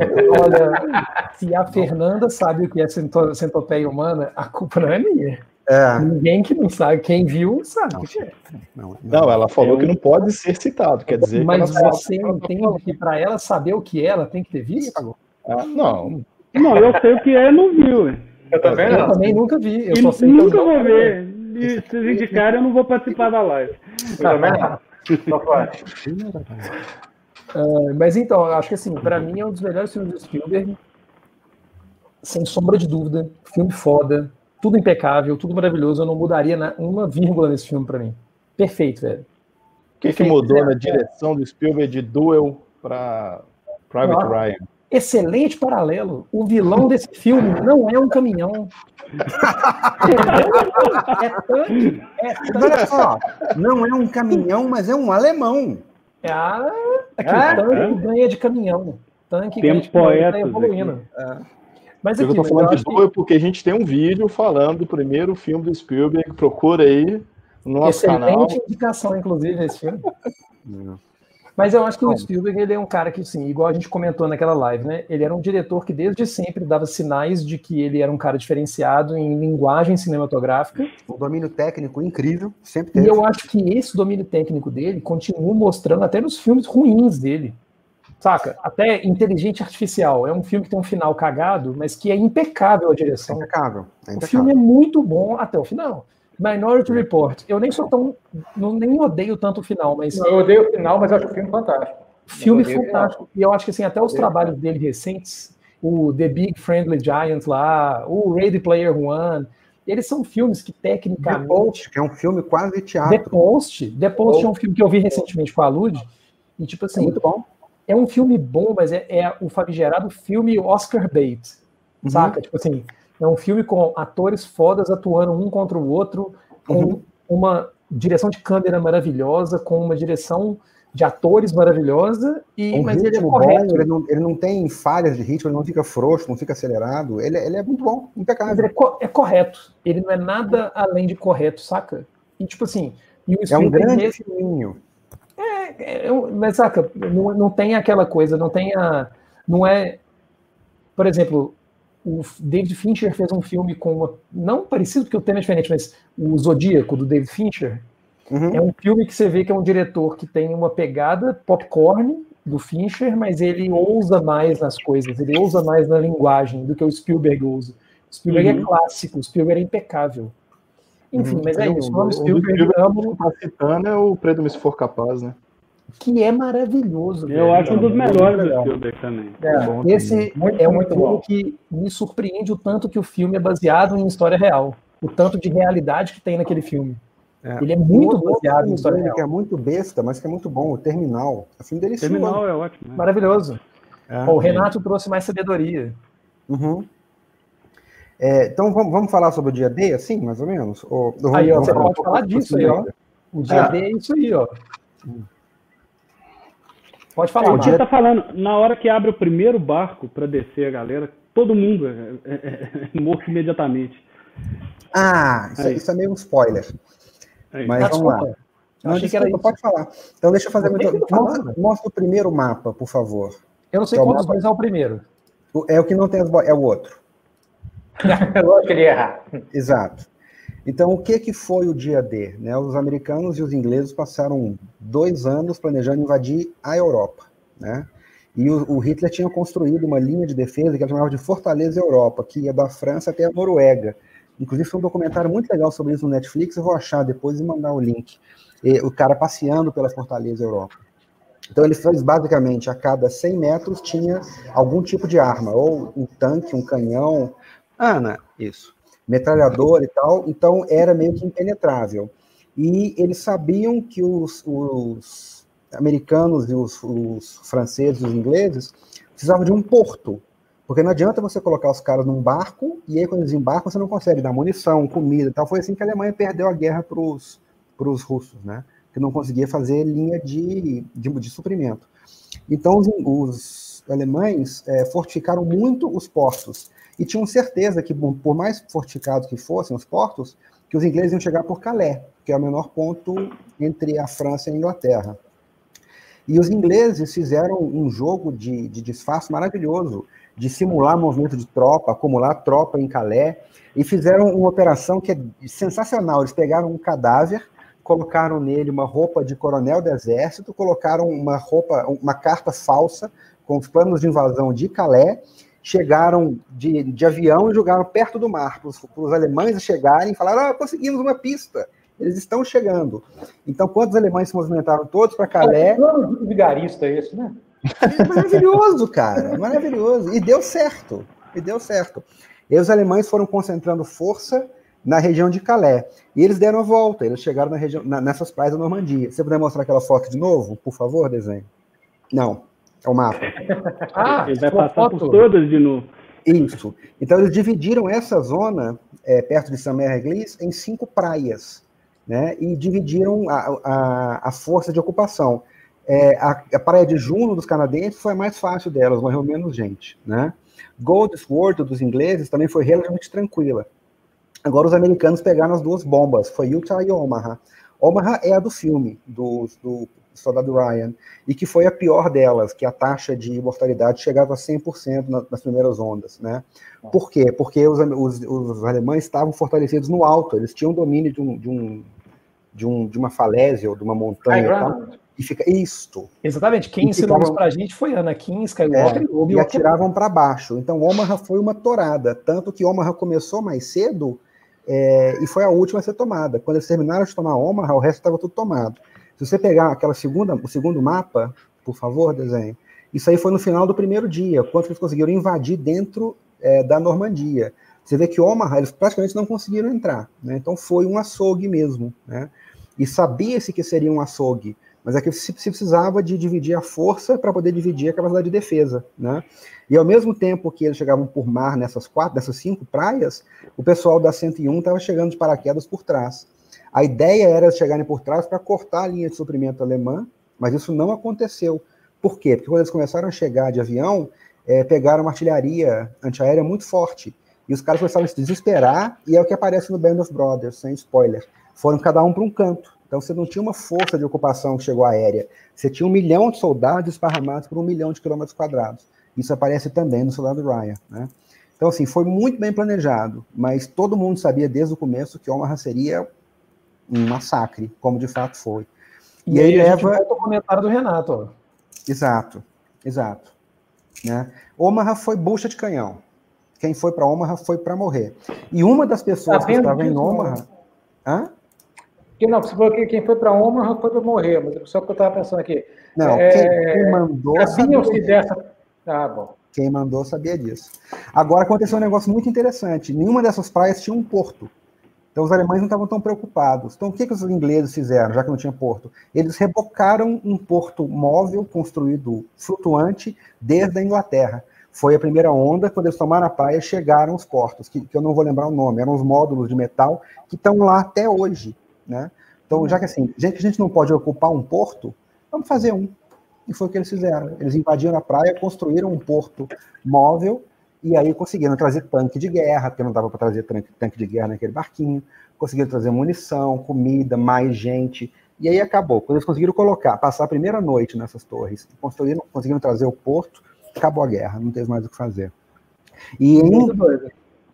Olha, se a Fernanda sabe o que é centopeia humana, a culpa não é minha. É. Ninguém que não sabe, quem viu, sabe não, que é. Não, não, ela falou eu... que não pode ser citado, quer dizer Mas você entende que para ela saber o que é, ela tem que ter visto? Ah, não. Não, eu sei o que é não viu. Eu também não. Eu também nunca vi. Eu só sei nunca vou ver. E se vocês indicarem, eu não vou participar da live. Eu também não. Uh, mas então, acho que assim, para mim é um dos melhores filmes do Spielberg, sem sombra de dúvida. Filme foda, tudo impecável, tudo maravilhoso. Eu não mudaria na, uma vírgula nesse filme para mim. Perfeito, velho. O que, que mudou na direção do Spielberg de Duel para Private Ryan? Excelente paralelo. O vilão desse filme não é um caminhão. é tanque. É tanque. Olha só, não é um caminhão, mas é um alemão. É a... Aqui, é, tanque é. ganha de caminhão. Tanque Tem ganha de poetas tá evoluindo. É. Mas aqui, eu tô falando de que... porque a gente tem um vídeo falando do primeiro filme do Spielberg, procura aí no nosso Excelente canal. Excelente indicação, inclusive, esse filme. Mas eu acho que o Spielberg ele é um cara que, sim, igual a gente comentou naquela live, né? Ele era um diretor que desde sempre dava sinais de que ele era um cara diferenciado em linguagem cinematográfica. Um domínio técnico incrível, sempre teve. E eu acho que esse domínio técnico dele continua mostrando até nos filmes ruins dele. Saca? Até Inteligente Artificial. É um filme que tem um final cagado, mas que é impecável a direção. É impecável. É impecável. O filme é muito bom até o final. Minority Report. Eu nem sou tão. Não, nem odeio tanto o final, mas. eu odeio o final, mas acho o filme fantástico. Filme fantástico. E eu acho que assim, até os trabalhos dele recentes, o The Big Friendly Giant lá, o Ready Player One, eles são filmes que tecnicamente. The Post, que é um filme quase teatro. The Post. The Post é um filme que eu vi recentemente com a Lud. E tipo assim. É muito bom. É um filme bom, mas é, é o famigerado filme Oscar bait. Uhum. Saca? Tipo assim, é um filme com atores fodas atuando um contra o outro, com uhum. uma direção de câmera maravilhosa, com uma direção de atores maravilhosa, e, um mas ele é correto. Bom, ele, não, ele não tem falhas de ritmo, ele não fica frouxo, não fica acelerado, ele, ele é muito bom, impecável. Mas ele é, co é, correto, ele não é nada além de correto, saca? E tipo assim... E é um grande filminho. É, é, mas saca, não, não tem aquela coisa, não tem a... Não é... Por exemplo, o David Fincher fez um filme com uma, não parecido porque o tema é diferente, mas o Zodíaco do David Fincher uhum. é um filme que você vê que é um diretor que tem uma pegada popcorn do Fincher, mas ele ousa mais nas coisas, ele ousa mais na linguagem do que o Spielberg usa. O Spielberg é uhum. é clássico, o Spielberg é impecável. Enfim, uhum. mas é isso. O, o Spielberg, o amo... Tá citando é o Predum Se For Capaz, né? Que é maravilhoso. Eu velho. acho um dos melhores do Spielberg também. É, esse muito, é um muito filme bom. que me surpreende o tanto que o filme é baseado em história real, o tanto de realidade que tem naquele filme. É. Ele é muito baseado em história real. Que é muito besta, mas que é muito bom. O Terminal. O filme dele Terminal é ótimo. Né? Maravilhoso. É, o Renato trouxe mais sabedoria. Uhum. É, então vamos, vamos, falar sobre o dia D, assim, mais ou menos? Ou, aí, ó, você pode falar disso aí, ó. O dia D é isso aí, ó. Hum. Pode falar. O dia tá falando, na hora que abre o primeiro barco para descer a galera, todo mundo é, é, é, morto imediatamente. Ah, isso, é, isso é meio um spoiler. É Mas vamos lá. Não, Achei desculpa, que era isso. pode falar. Então deixa eu fazer. Muito... Mostra, mostra, o primeiro mapa, por favor. Eu não sei qual dos dois é o primeiro. É o que não tem as É o outro. Eu queria errar. Exato. Então, o que, que foi o dia D? Né? Os americanos e os ingleses passaram dois anos planejando invadir a Europa. Né? E o, o Hitler tinha construído uma linha de defesa que ele chamava de Fortaleza Europa, que ia da França até a Noruega. Inclusive, foi um documentário muito legal sobre isso no Netflix, eu vou achar depois e mandar o link. E, o cara passeando pela Fortaleza Europa. Então, ele fez basicamente a cada 100 metros tinha algum tipo de arma, ou um tanque, um canhão. Ana, Isso. Metralhador e tal, então era meio que impenetrável. E eles sabiam que os, os americanos e os, os franceses e os ingleses precisavam de um porto porque não adianta você colocar os caras num barco e aí quando eles embarcam você não consegue dar munição, comida e tal. Foi assim que a Alemanha perdeu a guerra para os russos, né? Que não conseguia fazer linha de, de, de suprimento. Então os, os alemães é, fortificaram muito os portos e tinham certeza que, por mais fortificados que fossem os portos, que os ingleses iam chegar por Calais, que é o menor ponto entre a França e a Inglaterra. E os ingleses fizeram um jogo de, de disfarce maravilhoso de simular movimento de tropa, acumular tropa em Calais, e fizeram uma operação que é sensacional. Eles pegaram um cadáver, colocaram nele uma roupa de coronel do exército, colocaram uma roupa, uma carta falsa com os planos de invasão de Calais, chegaram de, de avião e jogaram perto do mar para os alemães chegarem e falaram: ah, conseguimos uma pista. Eles estão chegando. Então, quando os alemães se movimentaram todos para Calais. É um vigarista esse, né? É maravilhoso, cara, maravilhoso. E deu certo, e deu certo. E os alemães foram concentrando força na região de Calais. E eles deram a volta, eles chegaram na região, na, nessas praias da Normandia. Você puder mostrar aquela foto de novo, por favor, desenho? Não, é o mapa. ah, ele vai passar foto. por todas de novo. Isso. Então eles dividiram essa zona, é, perto de Saint-Mère-Église, em cinco praias, né? E dividiram a, a, a força de ocupação. É, a, a praia de Juno dos canadenses foi a mais fácil delas, morreu menos gente, né? Goldsworth dos ingleses também foi relativamente tranquila. Agora os americanos pegaram as duas bombas, foi Utah e Omaha. Omaha é a do filme, do, do soldado Ryan, e que foi a pior delas, que a taxa de mortalidade chegava a 100% na, nas primeiras ondas, né? Por quê? Porque os, os, os, alemães estavam fortalecidos no alto, eles tinham domínio de, um, de, um, de, um, de uma falésia ou de uma montanha. E fica isto. Exatamente. Quem ensinou ficavam... isso pra gente foi Anakin Skywalker é, e, e atiravam para baixo. Então Omaha foi uma torada, tanto que Omaha começou mais cedo é, e foi a última a ser tomada. Quando eles terminaram de tomar Omaha, o resto estava tudo tomado. Se você pegar aquela segunda, o segundo mapa, por favor, desenho. Isso aí foi no final do primeiro dia, quando eles conseguiram invadir dentro é, da Normandia. Você vê que Omaha eles praticamente não conseguiram entrar, né? Então foi um açougue mesmo, né? E sabia-se que seria um açougue mas é que se, precisava de dividir a força para poder dividir a capacidade de defesa, né? E ao mesmo tempo que eles chegavam por mar nessas quatro, dessas cinco praias, o pessoal da 101 estava chegando de paraquedas por trás. A ideia era chegarem por trás para cortar a linha de suprimento alemã, mas isso não aconteceu. Por quê? Porque quando eles começaram a chegar de avião, é, pegaram uma artilharia antiaérea muito forte. E os caras começaram a se desesperar, e é o que aparece no Band of Brothers, sem spoiler. Foram cada um para um canto. Então você não tinha uma força de ocupação que chegou aérea. Você tinha um milhão de soldados esparramados por um milhão de quilômetros quadrados. Isso aparece também no soldado Ryan. Né? Então, assim, foi muito bem planejado, mas todo mundo sabia desde o começo que Omaha seria um massacre, como de fato foi. E, e aí, aí leva. o comentário do Renato. Ó. Exato, exato. Né? Omaha foi bucha de canhão. Quem foi para Omaha foi para morrer. E uma das pessoas tá que estava em Omaha. Hã? Que não, você falou que quem foi para Omaha foi para morrer, mas só que eu estava pensando aqui. Não, é, quem, mandou. Sabiam-se dessa. Ah, bom. Quem mandou sabia disso. Agora aconteceu um negócio muito interessante. Nenhuma dessas praias tinha um porto. Então os alemães não estavam tão preocupados. Então o que, que os ingleses fizeram, já que não tinha porto? Eles rebocaram um porto móvel construído flutuante desde a Inglaterra. Foi a primeira onda, quando eles tomaram a praia, chegaram os portos, que, que eu não vou lembrar o nome, eram os módulos de metal que estão lá até hoje. Né? Então, já que assim, já que a gente não pode ocupar um porto, vamos fazer um. E foi o que eles fizeram. Eles invadiram a praia, construíram um porto móvel e aí conseguiram trazer tanque de guerra, porque não dava para trazer tanque de guerra naquele barquinho. Conseguiram trazer munição, comida, mais gente. E aí acabou. Quando eles conseguiram colocar, passar a primeira noite nessas torres, construíram, conseguiram trazer o porto, acabou a guerra, não teve mais o que fazer. E em,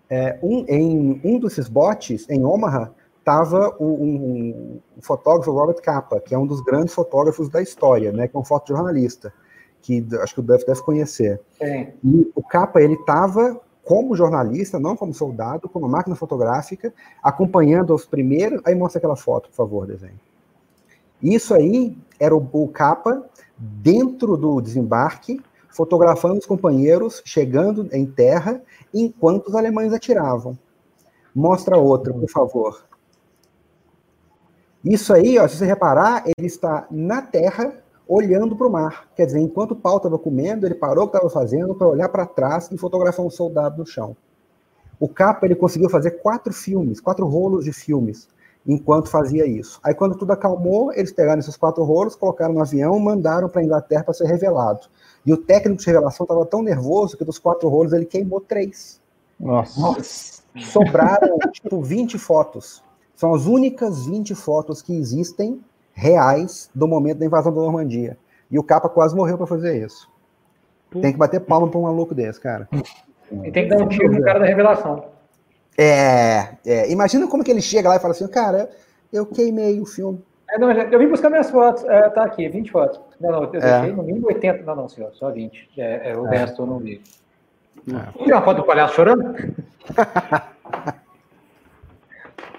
é, um, em um desses botes, em Omaha, estava o, um, um, fotógrafo Robert Capa, que é um dos grandes fotógrafos da história, né, que é um fotojornalista, que acho que o Duff deve conhecer. É. E o Capa, ele estava como jornalista, não como soldado, com uma máquina fotográfica, acompanhando os primeiros... Aí mostra aquela foto, por favor, desenho. Isso aí era o, o Capa dentro do desembarque, fotografando os companheiros chegando em terra, enquanto os alemães atiravam. Mostra outra, por favor. Isso aí, ó, se você reparar, ele está na terra olhando para o mar. Quer dizer, enquanto o pau estava comendo, ele parou o que estava fazendo para olhar para trás e fotografar um soldado no chão. O Capa ele conseguiu fazer quatro filmes, quatro rolos de filmes, enquanto fazia isso. Aí quando tudo acalmou, eles pegaram esses quatro rolos, colocaram no avião, mandaram para a Inglaterra para ser revelado. E o técnico de revelação estava tão nervoso que dos quatro rolos ele queimou três. Nossa. Nossa. Sobraram tipo 20 fotos. São as únicas 20 fotos que existem reais do momento da invasão da Normandia. E o Capa quase morreu para fazer isso. Tem que bater palma para um maluco desse, cara. E tem que dar um tiro no cara da revelação. É, é, imagina como que ele chega lá e fala assim, cara, eu queimei o filme. É, não, eu vim buscar minhas fotos, é, tá aqui, 20 fotos. Não, não, eu é. deixei no mínimo 80, não, não, senhor, só 20. É, é, o é. resto eu não vi. É. Tem uma foto do palhaço chorando?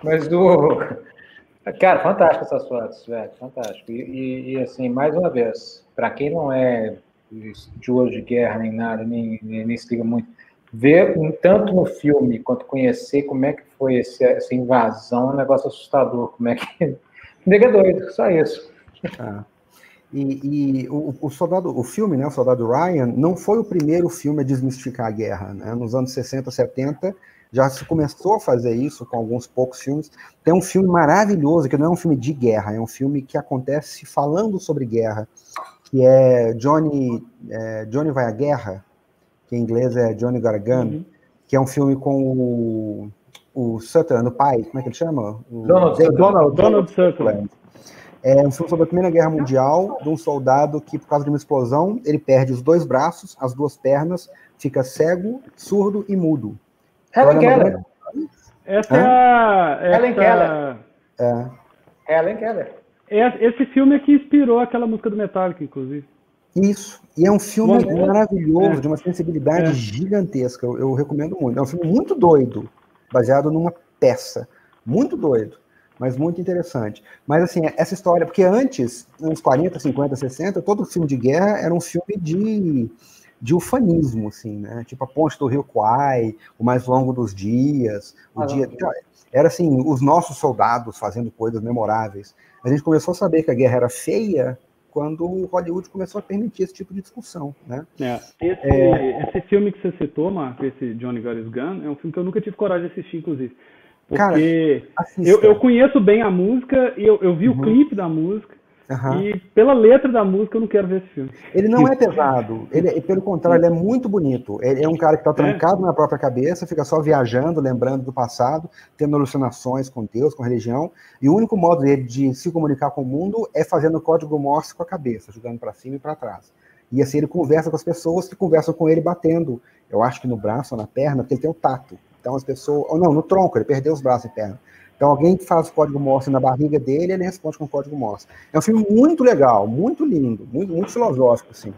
Mas do. Cara, fantástico essas fotos, velho, fantástico. E, e, e assim, mais uma vez, para quem não é estudioso de guerra nem nada, nem, nem, nem se liga muito, ver tanto no filme quanto conhecer como é que foi esse, essa invasão é um negócio assustador. Como é que. Nega é doido, só isso. Ah. E, e o, o, soldado, o filme, né, o Soldado Ryan, não foi o primeiro filme a desmistificar a guerra. Né? Nos anos 60, 70, já se começou a fazer isso com alguns poucos filmes. Tem um filme maravilhoso, que não é um filme de guerra, é um filme que acontece falando sobre guerra, que é Johnny, é, Johnny Vai à Guerra, que em inglês é Johnny Gargan, uhum. que é um filme com o, o Sutherland, o pai, como é que ele chama? O Donald, Donald, Donald Sutherland. É um filme sobre a Primeira Guerra Mundial, de um soldado que, por causa de uma explosão, ele perde os dois braços, as duas pernas, fica cego, surdo e mudo. Helen Keller. Essa é a... Helen Keller. É. Helen Keller. Esse filme é que inspirou aquela música do Metallica, inclusive. Isso. E é um filme Bom, maravilhoso, é. de uma sensibilidade é. gigantesca. Eu, eu, recomendo muito. É um filme muito doido, baseado numa peça. Muito doido, mas muito interessante. Mas, assim, essa história. Porque antes, uns 40, 50, 60, todo filme de guerra era um filme de, de ufanismo, assim, né? Tipo a Ponte do Rio Kwai, o mais longo dos dias, o ah, dia. Era assim, os nossos soldados fazendo coisas memoráveis. A gente começou a saber que a guerra era feia quando o Hollywood começou a permitir esse tipo de discussão, né? É, esse, é... esse, filme que você citou, Marco, esse Johnny Got Gun, é um filme que eu nunca tive coragem de assistir, inclusive. Porque Cara, eu, eu, conheço bem a música e eu, eu vi uhum. o clipe da música, Uhum. E pela letra da música eu não quero ver esse filme. Ele não é pesado, ele, pelo contrário, ele é muito bonito. Ele é um cara que está trancado é. na própria cabeça, fica só viajando, lembrando do passado, tendo alucinações com Deus, com religião, e o único modo dele de se comunicar com o mundo é fazendo código Morse com a cabeça, jogando para cima e para trás. E assim ele conversa com as pessoas que conversam com ele batendo, eu acho que no braço ou na perna, porque ele tem o tato. Então as pessoas, ou não, no tronco, ele perdeu os braços e perna. Então, alguém que faz o código Morse na barriga dele, ele responde com o código Morse. É um filme muito legal, muito lindo, muito, muito filosófico, assim.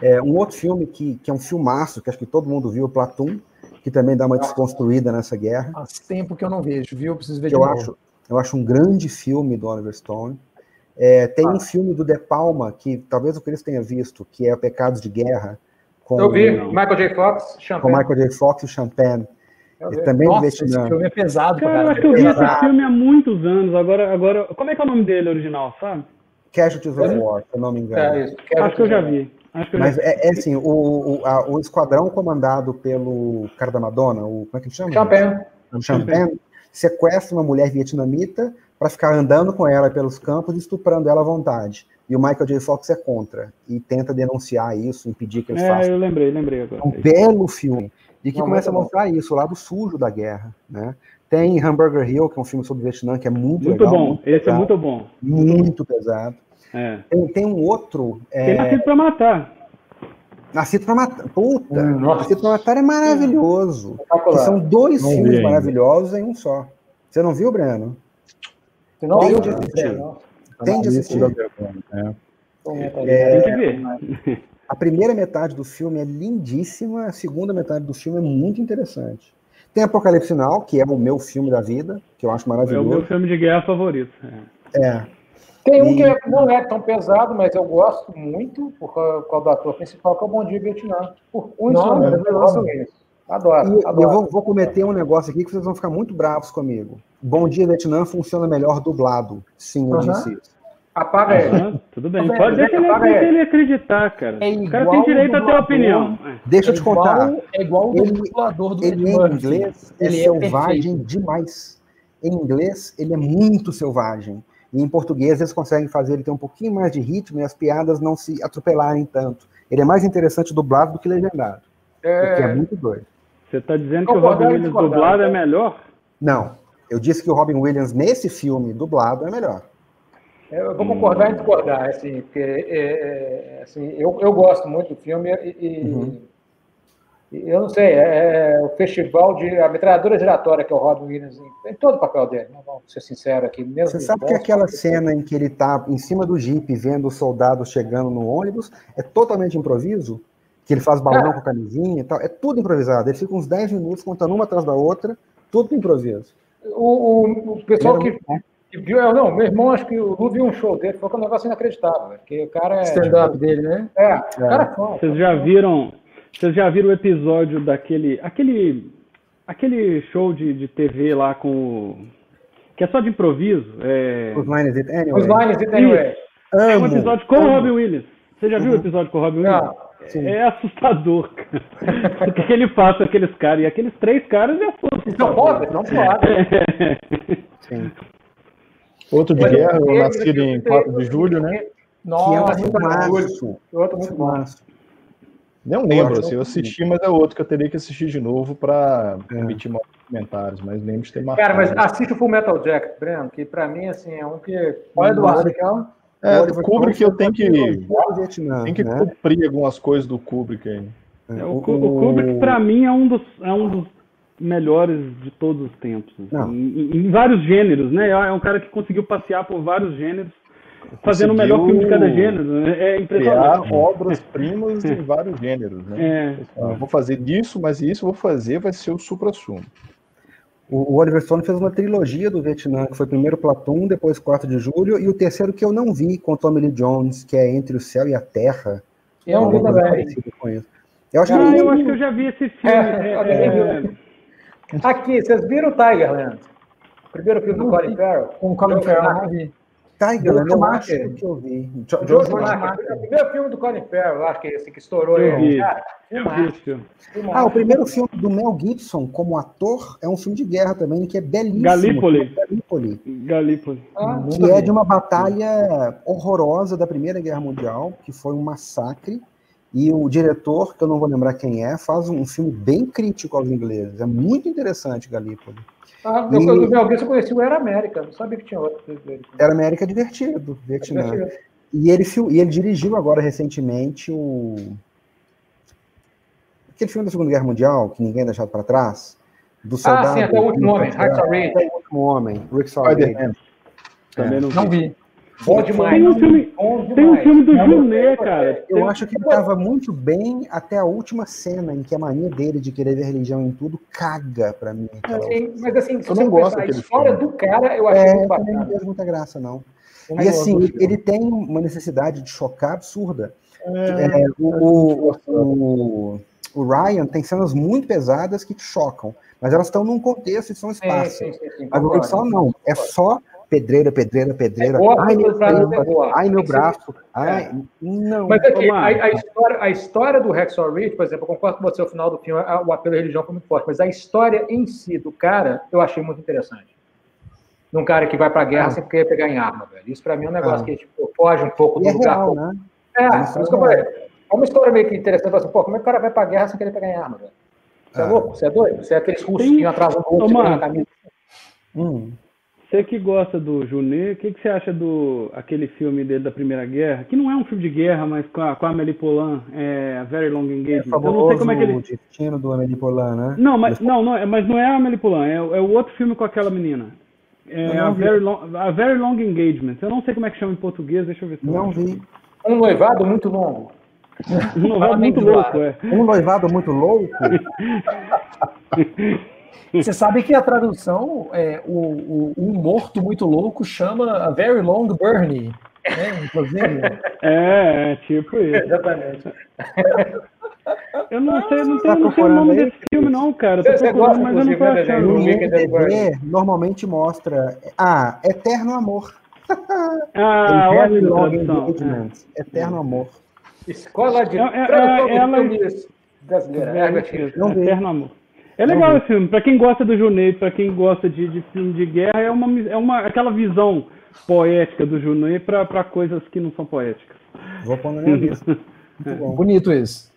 É, um outro filme que, que é um filmaço, que acho que todo mundo viu, Platum, que também dá uma desconstruída nessa guerra. Faz tempo que eu não vejo, viu? Preciso ver de eu novo. Acho, eu acho um grande filme do Oliver Stone. É, tem ah. um filme do De Palma, que talvez o Cris tenha visto, que é Pecados de Guerra. Com, eu vi, Michael J. Fox, Champagne. Com Michael J. Fox e Champagne. Ele também Nossa, Esse filme é pesado, cara. Eu acho que eu vi esse filme há muitos anos. Agora, agora, como é que é o nome dele original, sabe? Casualties of War, se eu não me engano. É, isso, acho que eu já vi. Eu Mas. É, é, assim, o, o, a, o, esquadrão comandado pelo cara da Madonna, o, como é que ele chama? Champagne. O Champagne, sequestra uma mulher vietnamita para ficar andando com ela pelos campos e estuprando ela à vontade. E o Michael J. Fox é contra e tenta denunciar isso, impedir que eles é, façam. eu lembrei, lembrei agora. É um belo filme e que começa a mostrar isso, o lado sujo da guerra, né? Tem Hamburger Hill, que é um filme sobre o Vietnã, que é muito, muito legal. Bom. Muito Esse é pesado, é muito bom. Muito pesado. É. Tem, tem, um outro. É... Tem Nascido pra Matar. Nascido pra Matar. Puta! Hum, Nascido pra Matar é maravilhoso. É. são dois não filmes maravilhosos em um só. Você não viu, Breno? Não, tem de assistir. Tem de assistir. É. Tem que ver. A primeira metade do filme é lindíssima, a segunda metade do filme é muito interessante. Tem Apocalipse Now, que é o meu filme da vida, que eu acho maravilhoso. É o meu filme de guerra favorito. É. é. Tem um e... que não é tão pesado, mas eu gosto muito por causa do ator principal, que é o Bom Dia Vietnã. Por um não, é, Adoro. E, adoro. Eu vou, vou, cometer um negócio aqui que vocês vão ficar muito bravos comigo. Bom Dia Vietnã funciona melhor dublado. Sim, eu uhum. disse isso. Apaga ele. tudo bem. Pode deixar ele, deixa ele acreditar, cara. É o cara tem direito a ter opinião. Deixa eu te contar. É igual o dublador do Ele em inglês é ele é selvagem é demais. Em inglês, ele é muito selvagem. E em português, eles conseguem fazer ele ter um pouquinho mais de ritmo e as piadas não se atropelarem tanto. Ele é mais interessante dublado do que legendado. É, é muito doido. Você está dizendo que o Robin Williams dublado é melhor? Não. Eu disse que o Robin Williams nesse filme dublado é melhor. Eu vou concordar e discordar, assim, porque é, é, assim, eu, eu gosto muito do filme e, uhum. e eu não sei, é, é, o festival de a metralhadora giratória que é o Robin Williams tem todo o papel dele, né? vamos ser sinceros aqui. Você sabe que aquela cena em que ele está em cima do jipe vendo os soldados chegando no ônibus é totalmente improviso? Que ele faz balão é. com a camisinha e tal, é tudo improvisado. Ele fica uns 10 minutos contando uma atrás da outra, tudo improviso. O, o, o pessoal que, Viu, é, não, meu irmão, acho que o Lu viu um show dele, foi um negócio inacreditável, porque o cara é. Stand-up tipo, dele, né? É, é. o cara é Vocês já viram. Vocês já viram o episódio daquele. aquele. aquele show de, de TV lá com. que é só de improviso? É... Os Lines It Anyway. Os Lines It Anyway. É um episódio com o Robin Williams. Você já viu uhum. o episódio com o Robin Williams? Sim. É assustador, cara. o que ele faz com aqueles caras. E aqueles três caras é assustador. Não pode, não pode. Sim. Outro de guerra, eu nasci em 4 de julho, né? Nossa, que é muito. Outro muito março. Não lembro, assim, eu assisti, mas é outro que eu teria que assistir de novo para é. emitir mais comentários, mas lembro de ter marcado. Cara, mas assiste o Full Metal Jacket, Breno, que pra mim, assim, é um que... Olha, Eduardo, que é um... É, do Kubrick eu tenho que, tem que né? cumprir algumas coisas do Kubrick aí. É, o, o, Kubrick, para mim, é um, dos, é um dos melhores de todos os tempos. Em, em, vários gêneros, né? É um cara que conseguiu passear por vários gêneros, fazendo o melhor filme de cada gênero. Né? É impressionante. Criar obras-primas em vários gêneros, né? É. Ah, vou fazer disso, mas isso vou fazer vai ser o supra-sumo. O, Oliver Stone fez uma trilogia do Vietnã, que foi primeiro Platum, depois 4 de julho, e o terceiro que eu não vi, com Tommy Lee Jones, que é Entre o Céu e a Terra. Eu não vi também. Eu acho, ah, que eu acho que eu já vi esse filme. É, é, é, Aqui, vocês viram o Tigerland? O primeiro filme do Colin Farrell? Com o Colin Farrell, não vi. Tigerland, eu acho que eu vi. George Marker. O primeiro filme do Colin Farrell, acho que é esse que estourou. Eu vi. Cara, ah, o primeiro filme do Mel Gibson como ator é um filme de guerra também, que é belíssimo. Galípoli. Galípoli. Galípoli. Ah, que é de uma batalha horrorosa da Primeira Guerra Mundial, que foi um massacre e o diretor, que eu não vou lembrar quem é, faz um filme bem crítico aos ingleses. É muito interessante, Galípoli. Ah, eu, e... eu, eu, eu conheci o Era América, não sabia que tinha outro dele. Era América divertido, Vietnã. É divertido. E ele, e ele dirigiu agora recentemente o. Aquele filme da Segunda Guerra Mundial, que ninguém é deixado para trás. Do soldado. Ah, sim, até o último homem, Rick Até o último homem, Rick Sorrell. Também não, não vi. Bom demais. Tem um filme, tem um filme do Junet, cara. Eu tem... acho que ele estava muito bem até a última cena em que a mania dele de querer ver religião em tudo caga pra mim. Assim, mas assim, se eu não gosto a história filme. do cara, eu achei é, muito bacana. Não fez muita graça, não. Eu e assim, ele tem uma necessidade de chocar absurda. É, é, o, o, o, Ryan tem cenas muito pesadas que te chocam, mas elas estão num contexto e são espaço. Sim, sim, sim, a Agora, não, é só pedreira, pedreira, pedreira. É ai, meu, é ai, meu braço. Ai, é. não. Mas aqui, a, a, história, a história do Rexor Reed, por exemplo, eu concordo com você, o final do filme, a, o apelo à religião foi muito forte, mas a história em si do cara, eu achei muito interessante. De um cara que vai pra guerra ah. sem querer pegar em arma, velho. Isso pra mim é um negócio ah. que tipo, foge um pouco do e lugar. É, real, né? é por isso que eu falei. É uma história meio que interessante. Assim, Pô, como é que o cara vai pra guerra sem querer pegar em arma, velho? Você é louco? Você é doido? Você é aqueles russos que atrás do outro na camisa. Hum. Você que gosta do Junet, o que, que você acha do aquele filme dele da Primeira Guerra? Que não é um filme de guerra, mas com a, com a Amélie Poulain, é Very Long Engagement. É, eu não sei como é que ele... o destino do Amélie Poulain, né? Não, mas não, não, é, mas não é a Amélie Poulain, é, é o outro filme com aquela menina. É a Very, Long, a Very Long Engagement. Eu não sei como é que chama em português, deixa eu ver se eu Não vi. Um noivado muito longo. Um noivado muito louco, é. Um noivado muito louco? Você sabe que a tradução, é, o, o, um morto muito louco chama a Very Long Burnie, né? Inclusive. É, é tipo isso. Exatamente. Eu não sei, não, tá não sei o nome desse filme, não, cara. Tô você procurando, mas eu não tô né, achando. O IMDb normalmente mostra. Ah, Eterno Amor. ah, ótimo tradução. É. Eterno Amor. Escola de é, é, é, ela... brasileira. É, Eterno Amor. É legal esse filme. Pra quem gosta do Junei, pra quem gosta de, de filme de guerra, é uma, é uma aquela visão poética do Junei pra, pra coisas que não são poéticas. Vou pôr na minha lista. Bonito isso.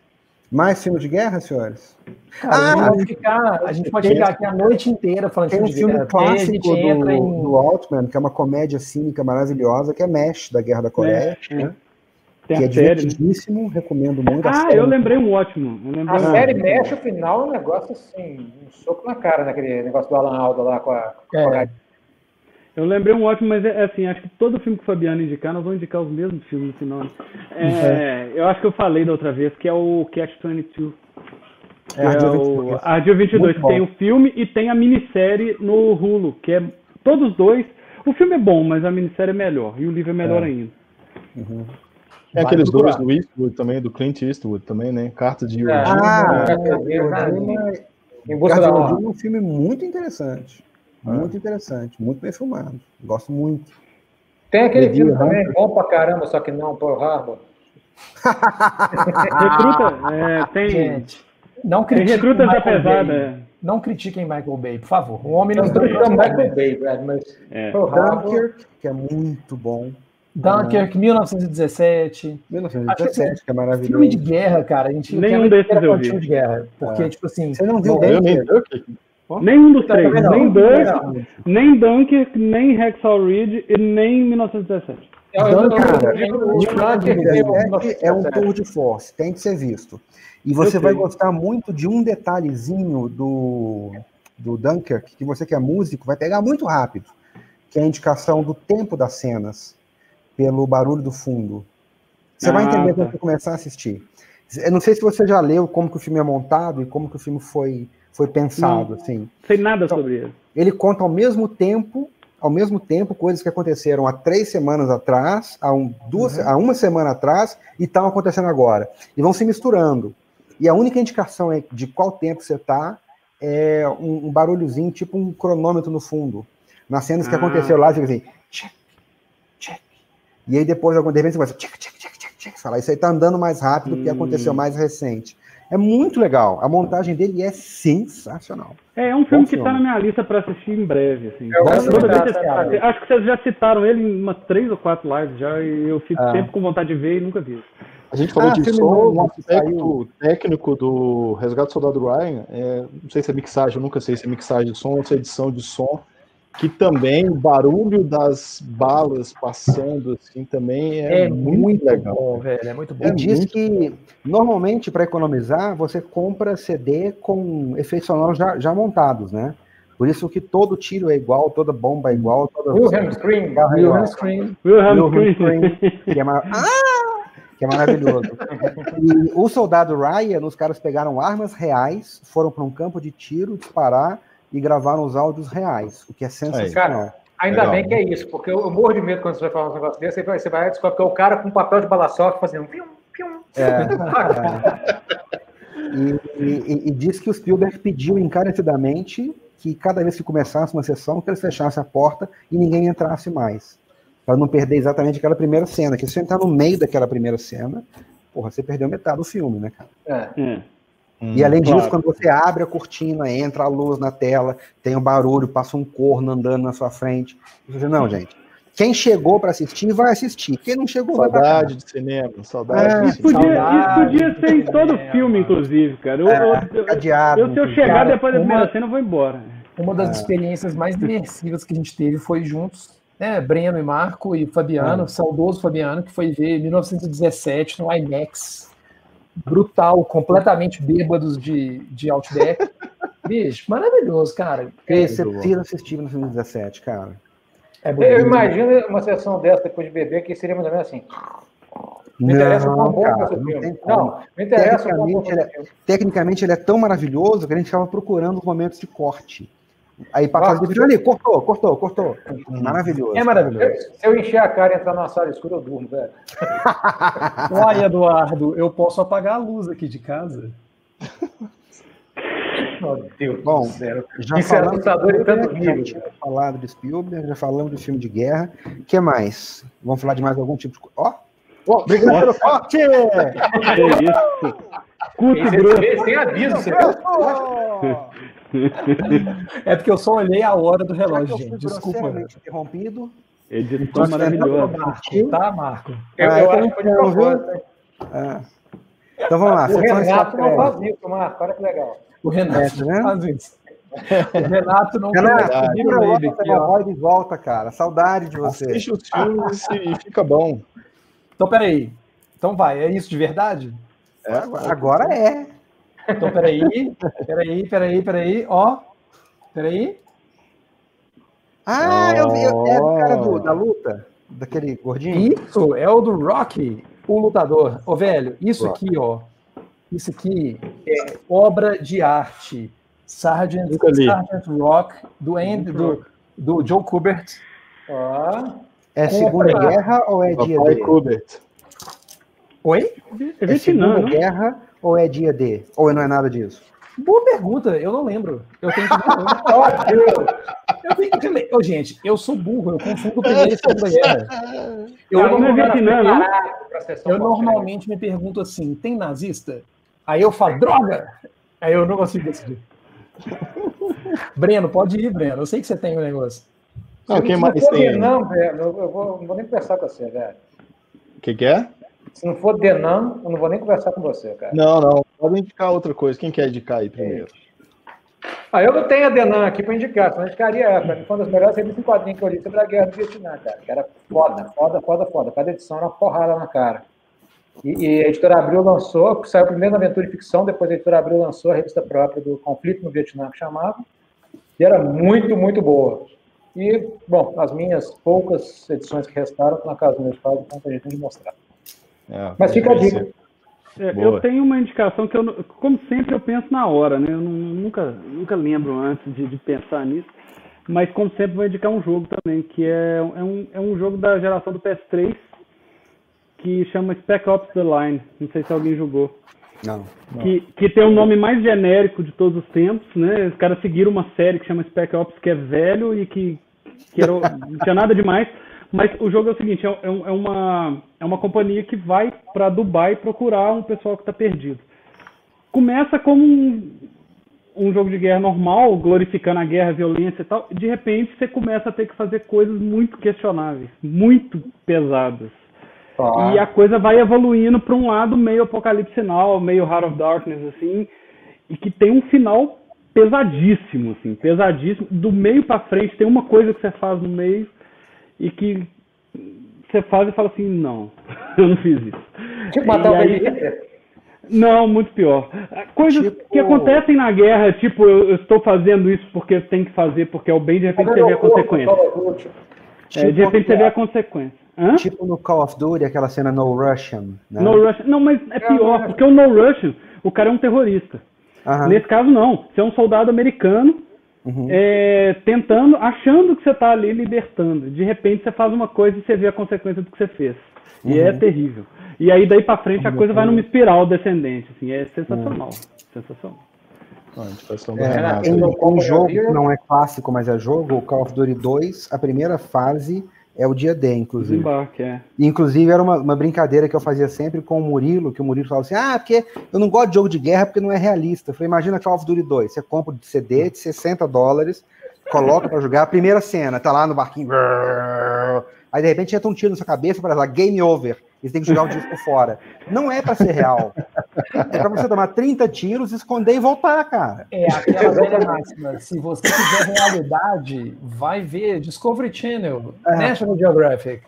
Mais filme de guerra, senhores? Cara, ah, a gente pode ficar, a gente pode ficar aqui a noite inteira falando de filme, filme clássico do, em... do Altman, que é uma comédia cínica maravilhosa, que é Mesh, da Guerra da Coreia. Mesh, né? Tem que é série, divertidíssimo, né? recomendo muito. Ah, eu lembrei um ótimo. Lembrei a um série Mesh, o final, é um negócio assim, um soco na cara, naquele negócio do Alan Alda lá com a, com a é. Eu lembrei um ótimo, mas é, é assim, acho que todo filme que o Fabiano indicar, nós vamos indicar os mesmos filmes no final. É, uhum. Eu acho que eu falei da outra vez, que é o Catch 22. É, é o Ardil 22, que tem o filme e tem a minissérie no Hulu, que é todos dois. O filme é bom, mas a minissérie é melhor, e o livro é melhor é. ainda. Uhum. É aqueles dois do Eastwood também, do Clint Eastwood também, né? Carta de Iwo Ah, é, é, é um filme muito interessante. Muito interessante, muito bem filmado. Gosto muito. Tem aquele filme também, bom pra caramba, só que não, Pearl Harbor. Recruta, é, tem. Gente, não critiquem recrutas da pesada. É. Não critiquem Michael Bay, por favor. O homem não está Michael Bay, Brad, mas é. Dunkirk, que é muito bom. Dunkirk, 1917. 1917, que é maravilhoso. Filme de guerra, cara. A gente Nenhum desses eu vi. de guerra. Porque, é. tipo assim. Você não viu Dunkirk? Nenhum dos três. Nem Dunkirk, nem Dunkirk, nem Rexall Ridge e nem 1917. Dunkirk é um tour de force, tem que ser visto. E você vai gostar muito de um detalhezinho do, do Dunkirk, que você que é músico vai pegar muito rápido, que é a indicação do tempo das cenas, pelo barulho do fundo. Você ah, vai entender tá. quando você começar a assistir. Eu não sei se você já leu como que o filme é montado e como que o filme foi foi pensado, não, assim. Sei nada então, sobre ele. Ele conta ao mesmo tempo, ao mesmo tempo, coisas que aconteceram há três semanas atrás, há, um, duas, uhum. há uma semana atrás e estão acontecendo agora. E vão se misturando. E a única indicação é de qual tempo você está é um, um, barulhozinho, tipo um cronômetro no fundo. Nas cenas que ah. aconteceu lá, fica assim. E aí depois, de repente, você vai check, check, check, check, check. Fala, isso aí está andando mais rápido hum. que aconteceu mais recente. É muito legal. A montagem dele é sensacional. É, é um filme Bom que está na minha lista para assistir em breve. Assim. É, vez, acho que vocês já citaram ele em umas três ou quatro lives já, e eu fico ah. sempre com vontade de ver e nunca vi. A gente falou ah, de som, um aspecto técnico do Resgate do Soldado Ryan, é, não sei se é mixagem, eu nunca sei se é mixagem de som ou se é edição de som, que também o barulho das balas passando assim também é, é muito, muito, legal. Bom, velho, é muito bom. E diz que normalmente para economizar você compra CD com efeitos sonoros já, já, montados, né? Por isso que todo tiro é igual, toda bomba é igual, toda Wilhelm Scream, Wilhelm Scream, Wilhelm Scream, que é mar... ah! que é maravilhoso. e o soldado Ryan, os caras pegaram armas reais, foram para um campo de tiro, disparar e gravaram os áudios reais, o que é sensacional. Cara, ainda Legal. bem que é isso, porque eu, morro de medo quando você vai falar um negócio desse, você vai, você vai descobrir que é o cara com papel de bala soft fazendo pium, pium. É, é. E, e, e, diz que o Spielberg pediu encarecidamente que cada vez que começasse uma sessão, que eles fechassem a porta e ninguém entrasse mais. Para não perder exatamente aquela primeira cena. Que se você entrar no meio daquela primeira cena, porra, você perdeu metade do filme, né, cara? É. é. Hum, e além disso, claro. quando você abre a cortina, entra a luz na tela, tem o um barulho, passa um corno andando na sua frente. Você, não, gente. Quem chegou para assistir vai assistir. Quem não chegou saudade vai Saudade de cinema, saudade. É, isso, podia, saudade isso podia ser em todo cinema. filme, inclusive, cara. Eu, é, eu, adiado, eu, se eu chegar cara, depois da primeira cena, eu vou embora. Uma das é. experiências mais imersivas que a gente teve foi juntos, né? Breno e Marco e Fabiano, é. saudoso Fabiano, que foi ver 1917 no IMAX brutal, completamente bêbados de, de Outback. Bicho, maravilhoso, cara. Esse precisa assistir no filme 17, cara. É eu imagino uma sessão dessa depois de beber que seria mais ou menos assim. Me interessa não, um cara, não, tem não, me interessa tecnicamente, um ele é, tecnicamente ele é tão maravilhoso que a gente estava procurando os momentos de corte. Aí passa o vídeo ali, cortou, cortou, cortou. Maravilhoso. É maravilhoso. Se eu encher a cara e entrar numa sala escura, eu durmo, velho. Uai, Eduardo, eu posso apagar a luz aqui de casa? Meu Deus Bom, do céu. Já Isso falamos, é assustador tanto nível. Já falado de Spielberg, já falamos de filme de guerra. O que mais? Vamos falar de mais algum tipo de Ó! Oh, obrigado pelo forte! É isso. Curto grosso. Sem aviso, você É porque eu só olhei a hora do relógio, gente. Desculpa. Interrompido. Editor maravilhoso. Tá, Marco? Eu, eu, eu acho que foi ah. Então vamos lá. O Renato não faz isso, Marco. Olha que legal. O Renato né? faz isso. O Renato não Renato, a voz de volta, cara. Saudade de você. Assiste os filmes e fica bom. Então, peraí. Então vai, é isso de verdade? É, agora é. Então, peraí, peraí, peraí, peraí, ó. Peraí. Ah, eu vi. É o cara do, da luta? Daquele gordinho? Isso, é o do Rocky, o lutador. Ô, velho, isso Rock. aqui, ó. Isso aqui é obra de arte. Sargent, Sargent Rock, do, Andy, do, do Joe Kubert. Ah, é Segunda Guerra ou é dia D? Kubert. Oi? É, é Segunda Guerra ou é dia D? Ou não é nada disso? Boa pergunta, eu não lembro. Eu tenho que Eu tenho que ler. Oh, gente, eu sou burro, eu confundo primeira e segunda guerra. Eu, não, não, não, não. eu normalmente me pergunto assim: tem nazista? Aí eu falo, droga! Aí eu não consigo decidir. Breno, pode ir, Breno. Eu sei que você tem um negócio. Não, quem mais tem? Não, Breno, eu vou, não vou nem conversar com você, velho. O que, que é? Se não for Denan, eu não vou nem conversar com você, cara. Não, não. Pode indicar outra coisa. Quem quer indicar aí primeiro? Ah, eu não tenho a Denan aqui para indicar, só indicaria ela. Para mim, foi uma das melhores revistas em quadrinhos que eu li sobre a Guerra do Vietnã, cara. Que era foda, foda, foda, foda. Cada edição era uma porrada na cara. E, e, a editora Abril lançou, saiu primeiro na Aventura e Ficção, depois a editora Abril lançou a revista própria do Conflito no Vietnã, que chamava, e era muito, muito boa. E, bom, as minhas poucas edições que restaram na casa dos meus pais, então a gente tem que mostrar. É, Mas fica a dica. É, eu tenho uma indicação que, eu, como sempre, eu penso na hora, né? Eu não, nunca, nunca lembro antes de, de, pensar nisso. Mas, como sempre, vou indicar um jogo também, que é, é, um, é um jogo da geração do PS3, que chama Spec Ops The Line. Não sei se alguém jogou. Não. Que, que tem o nome mais genérico de todos os tempos, né? Os caras seguiram uma série que chama Spec Ops, que é velho e que, que era, não tinha nada demais. Mas o jogo é o seguinte: é, é, é uma, é uma companhia que vai para Dubai procurar um pessoal que está perdido. Começa como um, um jogo de guerra normal, glorificando a guerra, a violência e tal. De repente você começa a ter que fazer coisas muito questionáveis, muito pesadas. Ah. E a coisa vai evoluindo para um lado meio apocalipse meio Heart of Darkness, assim, e que tem um final pesadíssimo, assim, pesadíssimo. Do meio para frente tem uma coisa que você faz no meio e que você faz e fala assim, não, eu não fiz isso. Tipo matar o aí... Não, muito pior. Coisas tipo... que acontecem na guerra, tipo, eu, eu, estou fazendo isso porque tem que fazer, porque é o bem, de repente você vê a consequência. É, de repente você vê a consequência. Hã? Tipo no Call of Duty, aquela cena No Russian. Né? No Russian. Não, mas é pior, porque o No Russian, o cara é um terrorista. Uhum. Nesse caso, não. Você é um soldado americano uhum. é, tentando, achando que você está ali libertando. De repente você faz uma coisa e você vê a consequência do que você fez. E é uhum. é terrível. E aí daí para frente a coisa vai numa espiral descendente. Assim, é sensacional. Sensacional. É, em um jogo que não é clássico, mas é jogo, o Call of Duty 2, a primeira fase é o dia D, inclusive. Desembarque, é. Inclusive, era uma, uma, brincadeira que eu fazia sempre com o Murilo, que o Murilo falava assim: ah, porque eu não gosto de jogo de guerra porque não é realista. Eu falei, imagina Call of Duty 2. Você compra de CD de 60 dólares, coloca para jogar. A primeira cena, tá lá no barquinho. Aí de repente entra um tiro na sua cabeça para lá, game over. E você tem que jogar o disco fora. Não é para ser real. É para você tomar 30 tiros, esconder e voltar, cara. É aquela velha máxima. Se você quiser realidade, vai ver Discovery Channel, é. National Geographic.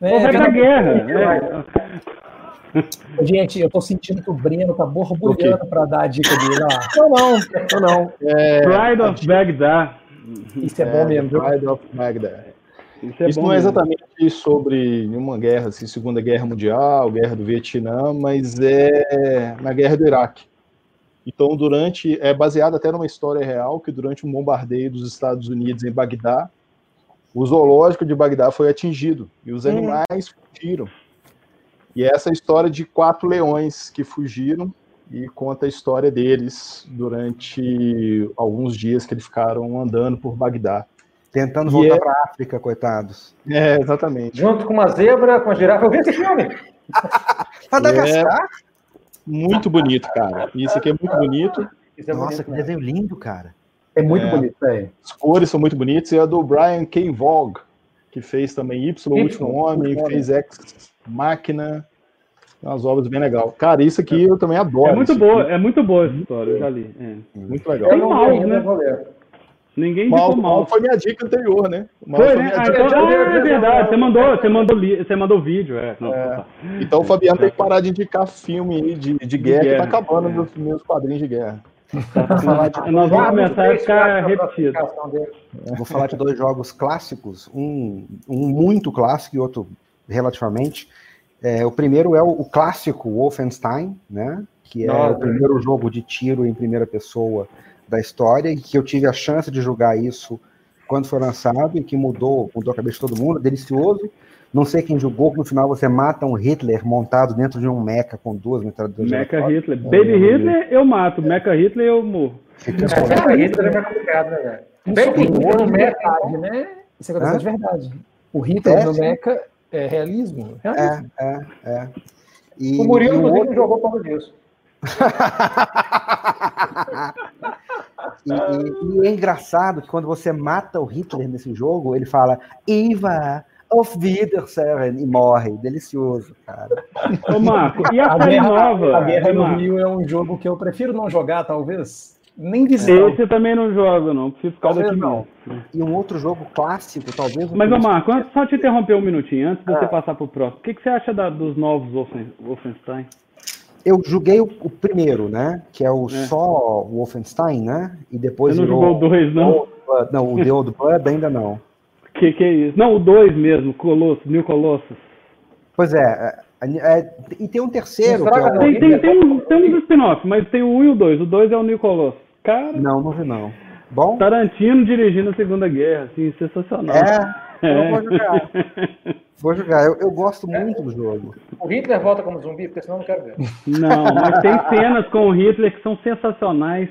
É, Ou vai pra guerra. É. Gente, eu tô sentindo que o Breno tá borbulhando para dar a dica dele. Não, não, não. não. É, Pride of Baghdad. Isso é, bom mesmo. Pride of Baghdad. Isso, é Isso não é exatamente sobre uma guerra, assim, Segunda Guerra Mundial, Guerra do Vietnã, mas é na Guerra do Iraque. Então, durante é baseado até numa história real que durante um bombardeio dos Estados Unidos em Bagdá, o zoológico de Bagdá foi atingido e os animais fugiram. E é essa história de quatro leões que fugiram e conta a história deles durante alguns dias que eles ficaram andando por Bagdá. Tentando voltar é... para a África, coitados. É, exatamente. Junto com uma zebra, com a girafa. Eu vi esse filme. Madagascar? É muito bonito, cara. Isso aqui é muito bonito. É Nossa, bonito, que né? desenho lindo, cara. É muito é. bonito, é. As cores são muito bonitas. E a do Brian K. Vogue, que fez também Y, o Último Homem, fez X Máquina. Umas obras bem legal. Cara, isso aqui eu também adoro. É muito boa, aqui. é muito boa essa história, eu já li. É. Muito legal. Tem mal, né? Ninguém mal, mal. mal foi minha dica anterior, né? Mal foi, né? Ah, então, ah, é verdade. Você mandou, você mandou, você mandou vídeo, é. Não, é. Tá. Então o Fabiano tem que parar de indicar filme de, de guerra, que tá acabando é. nos meus quadrinhos de guerra. Nós vamos começar a ficar repetido. Vou falar de dois jogos clássicos, um, um muito clássico e outro relativamente. É, o primeiro é o, o, clássico Wolfenstein, né? Que é Nossa. o primeiro jogo de tiro em primeira pessoa da história e que eu tive a chance de jogar isso quando foi lançado e que mudou, mudou a cabeça de todo mundo, delicioso. Não sei quem jogou, que no final você mata um Hitler montado dentro de um mecha com duas metralhadoras. Mecha Hitler. Baby Hitler eu mato, Mecha Hitler eu morro. Mecha Hitler é complicado, né, velho? Bem no Mecha, né? Isso é de verdade. O Hitler é, no Mecha é realismo. realismo. É, é, é. E, o Murilo, inclusive, outro... jogou por causa disso. E, e, e, é engraçado que quando você mata o Hitler nesse jogo, ele fala Iva auf Wiedersehen e morre. Delicioso, cara. Ô, Marco, e a, a série guerra, nova? A Guerra no Rio é um jogo que eu prefiro não jogar, talvez. Nem visitar. Esse eu também não jogo, não. Preciso ficar daqui não. E um outro jogo clássico, talvez. Mas, ô Marco, só te interromper um minutinho, antes de você ah. passar pro próximo. O que, que você acha da, dos novos Wolfenstein? Eu joguei o, o, primeiro, né? Que é o é. só Wolfenstein, né? E depois. Você não jogou o 2, não? não, o The Old Blood ainda não. Que que é isso? Não, o 2 mesmo, Colossus, New Colossus. Pois é, é, é, e tem um terceiro. Que é o... tem, tem, tem, um, tem um spin-off, mas tem o 1 um e o 2. O 2 é o New Colossus. Cara. Não, não vi não. Bom? Tarantino dirigindo a Segunda Guerra, assim, sensacional. É, é. Eu vou jogar. vou jogar, eu, eu gosto muito do jogo. O Hitler volta como zumbi, porque senão eu não quero ver. Não, mas tem cenas com o Hitler que são sensacionais.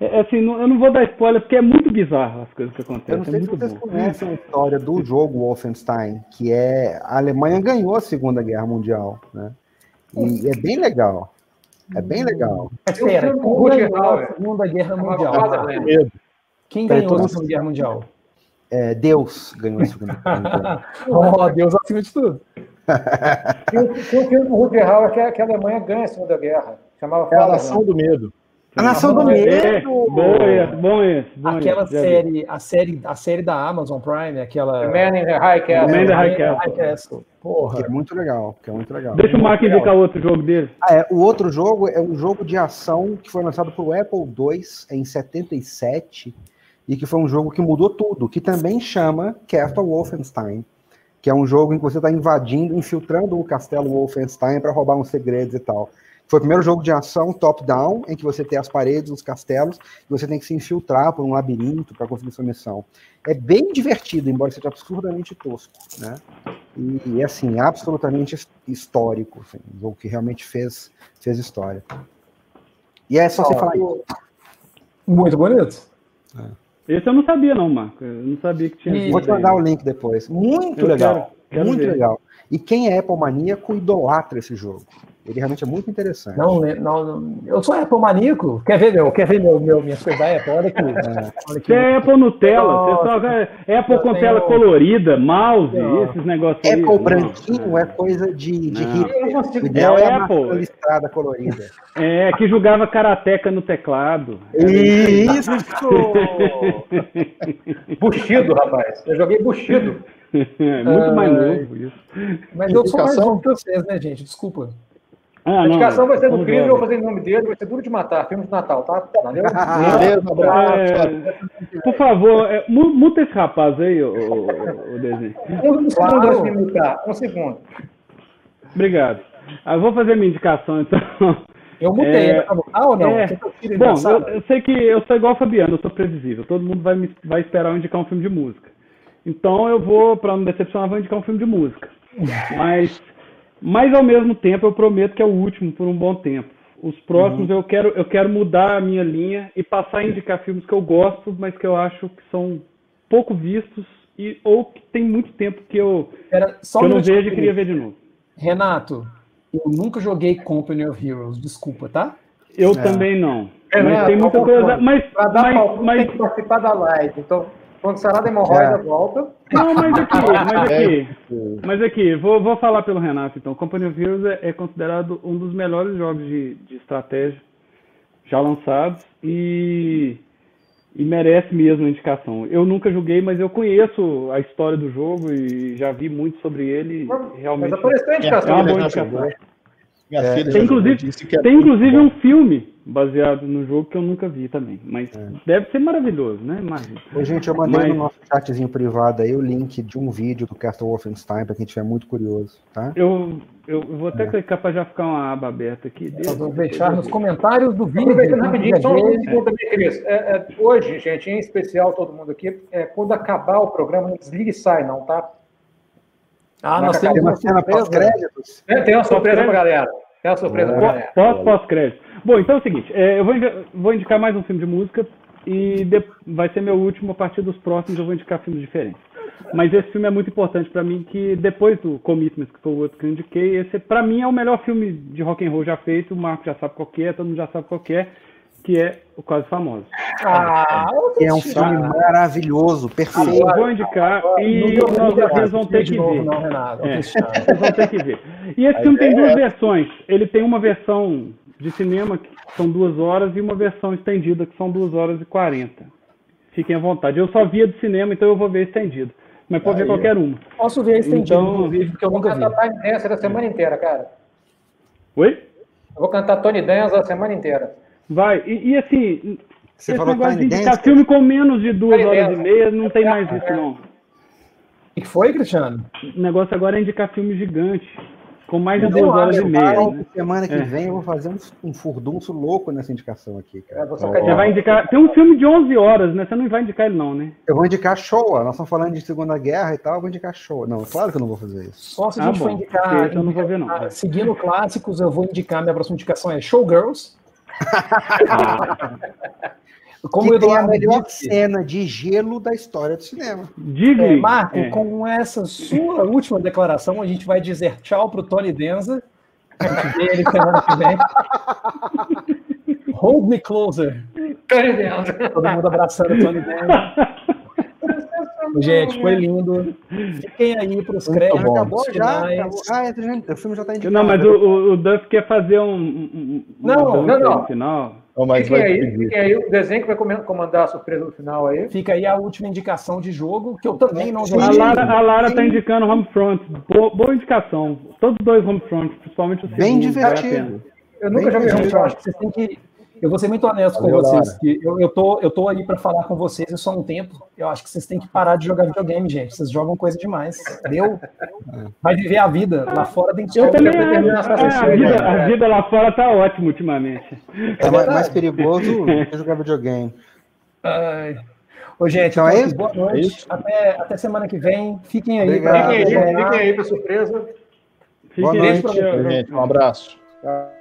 É, é, assim, eu não vou dar spoiler porque é muito bizarro as coisas que acontecem. Eu não sei é se vocês bom. conhecem a história do jogo Wolfenstein, que é a Alemanha ganhou a Segunda Guerra Mundial, né? E é bem legal. É bem legal. Espera, quem ganhou a Segunda Guerra Mundial? Quem ganhou a Segunda Guerra Mundial? É, Deus ganhou a Segunda Guerra Mundial. oh, Deus acima de tudo. Tem um filme do Rutger Hauer que, que a Alemanha ganha a Segunda Guerra. Chamava é a Nação do Medo. A Nação do Medo! Bom esse, bom esse. Bom aquela esse, série, a série, a série da Amazon Prime, aquela. The Man in the High Castle. The Man in the High Castle. High Castle. Porra. Que é muito legal, que é muito legal. Deixa o Mark indicar outro jogo dele. Ah, é, o outro jogo é um jogo de ação que foi lançado para o Apple II em 77 e que foi um jogo que mudou tudo, que também chama Castle Wolfenstein, que é um jogo em que você está invadindo, infiltrando o castelo Wolfenstein para roubar uns segredos e tal. Foi o primeiro jogo de ação top-down, em que você tem as paredes, os castelos, e você tem que se infiltrar por um labirinto para conseguir sua missão. É bem divertido, embora seja absurdamente tosco, né? E, assim, absolutamente histórico, assim, um jogo que realmente fez, fez história. E é só você falar isso. Muito bonito. É. Esse eu não sabia, não, Marco. Eu não sabia que tinha. Vou te mandar o link depois. Muito eu legal. Quero, quero muito ver. legal. E quem é Apple maníaco idolatra esse jogo. Ele realmente é muito interessante. Não, não, não eu sou Apple maníaco. Quer ver meu, quer ver meu, meu minhas coisas da Apple? Olha aqui. É. Olha aqui. é Apple Nutella. Você só é Apple com tenho... tela colorida, mouse, não. esses negócios Apple aí. branquinho é coisa de, de hippie. O ideal é, é a Apple. listrada colorida. É, que jogava karateca no teclado. Isso! buchido, rapaz. Eu joguei buchido. É muito mais novo isso. Mas eu sou mais novo que vocês, né, gente? Desculpa. Ah, a indicação vai ser do Cris, eu vou fazer em nome dele, vai ser duro de matar, filme de Natal, tá? Valeu? É, por favor, é, muta esse rapaz aí, o, o, o desenho. Um segundo antes de mutar, um segundo. Obrigado. Ah, eu vou fazer minha indicação, então. Eu mutei, é, ah, ou não? É, bom, eu, eu, sei que eu sou igual o Fabiano, eu sou previsível. Todo mundo vai, me, vai esperar eu indicar um filme de música. Então eu vou, para não decepcionar, vou indicar um filme de música. Mas mas ao mesmo tempo eu prometo que é o último por um bom tempo. Os próximos uhum. eu, quero, eu quero mudar a minha linha e passar a indicar filmes que eu gosto, mas que eu acho que são pouco vistos e, ou que tem muito tempo que eu, Era, que eu não vejo e queria ver de novo. Renato, eu nunca joguei Company of Heroes, desculpa, tá? Eu é. também não. É, mas tem muita coisa. Mas, mas, mas, tem que participar da live. Então, quando sarar da hemorroida, é. volta. Não, mas aqui, mas aqui, mas aqui, vou, vou falar pelo Renato, então. Company of Heroes é, é considerado um dos melhores jogos de, de estratégia já lançados e, e merece mesmo a indicação. Eu nunca joguei, mas eu conheço a história do jogo e já vi muito sobre ele. realmente mas apareceu a indicação. É uma boa indicação. É, tem, inclusive, tem inclusive um filme baseado no jogo que eu nunca vi também. Mas é. deve ser maravilhoso, né? Ô, gente, eu mandei mas... no nosso chatzinho privado aí o link de um vídeo do Castle Wolfenstein para quem estiver muito curioso, tá? Eu, eu vou até é. clicar para já ficar uma aba aberta aqui. Nós vamos deixar nos comentários do vídeo. Aproveitando rapidinho, só um segundo também, Cris. É, é, hoje, gente, em especial todo mundo aqui, é, quando acabar o programa, não desligue e sai, não, tá? Ah, nós temos uma cena pós-créditos. É, tem uma surpresa pra galera. Tem uma surpresa pra galera. Pós-crédito. Bom, então é o seguinte, é, eu vou, vou, indicar mais um filme de música e de, vai ser meu último, a partir dos próximos eu vou indicar filmes diferentes. Mas esse filme é muito importante para mim, que depois do Commitments, que foi o outro que eu indiquei, esse para mim é o melhor filme de rock and roll já feito, o Marco já sabe qual é, todo mundo já sabe qual é, que é o Quase Famoso. Ah, é um filme maravilhoso, perfeito. Eu vou indicar e vocês vão ter que ver. Não, Renato, é, vocês vão ter que ver. E esse filme tem duas versões. Ele tem uma versão de cinema, que são duas horas, e uma versão estendida, que são duas horas e quarenta. Fiquem à vontade. Eu só via de cinema, então eu vou ver estendido. Mas pode ver qualquer uma. Posso ver estendido, então, inclusive, porque eu nunca vi. Eu vou cantar Tony Dance a semana inteira, cara. Oi? Eu vou cantar Tony Dance a semana inteira. Vai. E, e assim, Você esse negócio de indicar Dance, filme com menos de duas horas e meia, não tem mais isso, não. O que foi, Cristiano? O negócio agora é indicar filme gigante. Com mais de duas horas e meia. Né? Semana que é. vem eu vou fazer um, um furdunço louco nessa indicação aqui, cara. Você vai indicar. Tem um filme de 11 horas, né? Você não vai indicar ele, não, né? Eu vou indicar Showa. Nós estamos falando de Segunda Guerra e tal, eu vou indicar Showa. Não, claro que eu não vou fazer isso. Só se a gente ah, for indicar. Eu não vou ver, não. Ah, seguindo clássicos, eu vou indicar. Minha próxima indicação é Showgirls. Como que tem a melhor disse, cena de gelo da história do cinema. Diga, é, Marco, é. com essa sua última declaração, a gente vai dizer tchau pro Tony Denza. A gente vê ele semana que vem. Hold me closer. Tony Denza. Todo mundo abraçando o Tony Denza. Gente, foi lindo. Fiquem aí para os créditos. Acabou já? Acabou. Ah, é, o filme já está indicado. Não, mas o, o Duff quer fazer um. um não, não, não. Final. Oh, mas fiquem, aí, fiquem aí, o desenho que vai comandar a surpresa no final aí. Fica aí a última indicação de jogo, que eu também não joguei. A Lara, a Lara está indicando Homefront. Boa, boa indicação. Todos dois Homefront, principalmente o segundo. Bem divertido. Eu nunca joguei Homefront. Vocês têm que eu vou ser muito honesto com vocês. Que eu, eu, tô, eu tô aí para falar com vocês só um tempo. Eu acho que vocês têm que parar de jogar videogame, gente. Vocês jogam coisa demais. Eu vai viver a vida lá fora dentro eu também, é, a, vida, a vida lá fora tá ótima ultimamente. É mais, mais perigoso que jogar videogame. Ai. Ô, gente, então, é isso? boa noite. É até, até semana que vem. Fiquem aí. Pra, fiquem aí, fiquem aí para surpresa. Fiquem boa noite, gente. Um abraço. Tchau.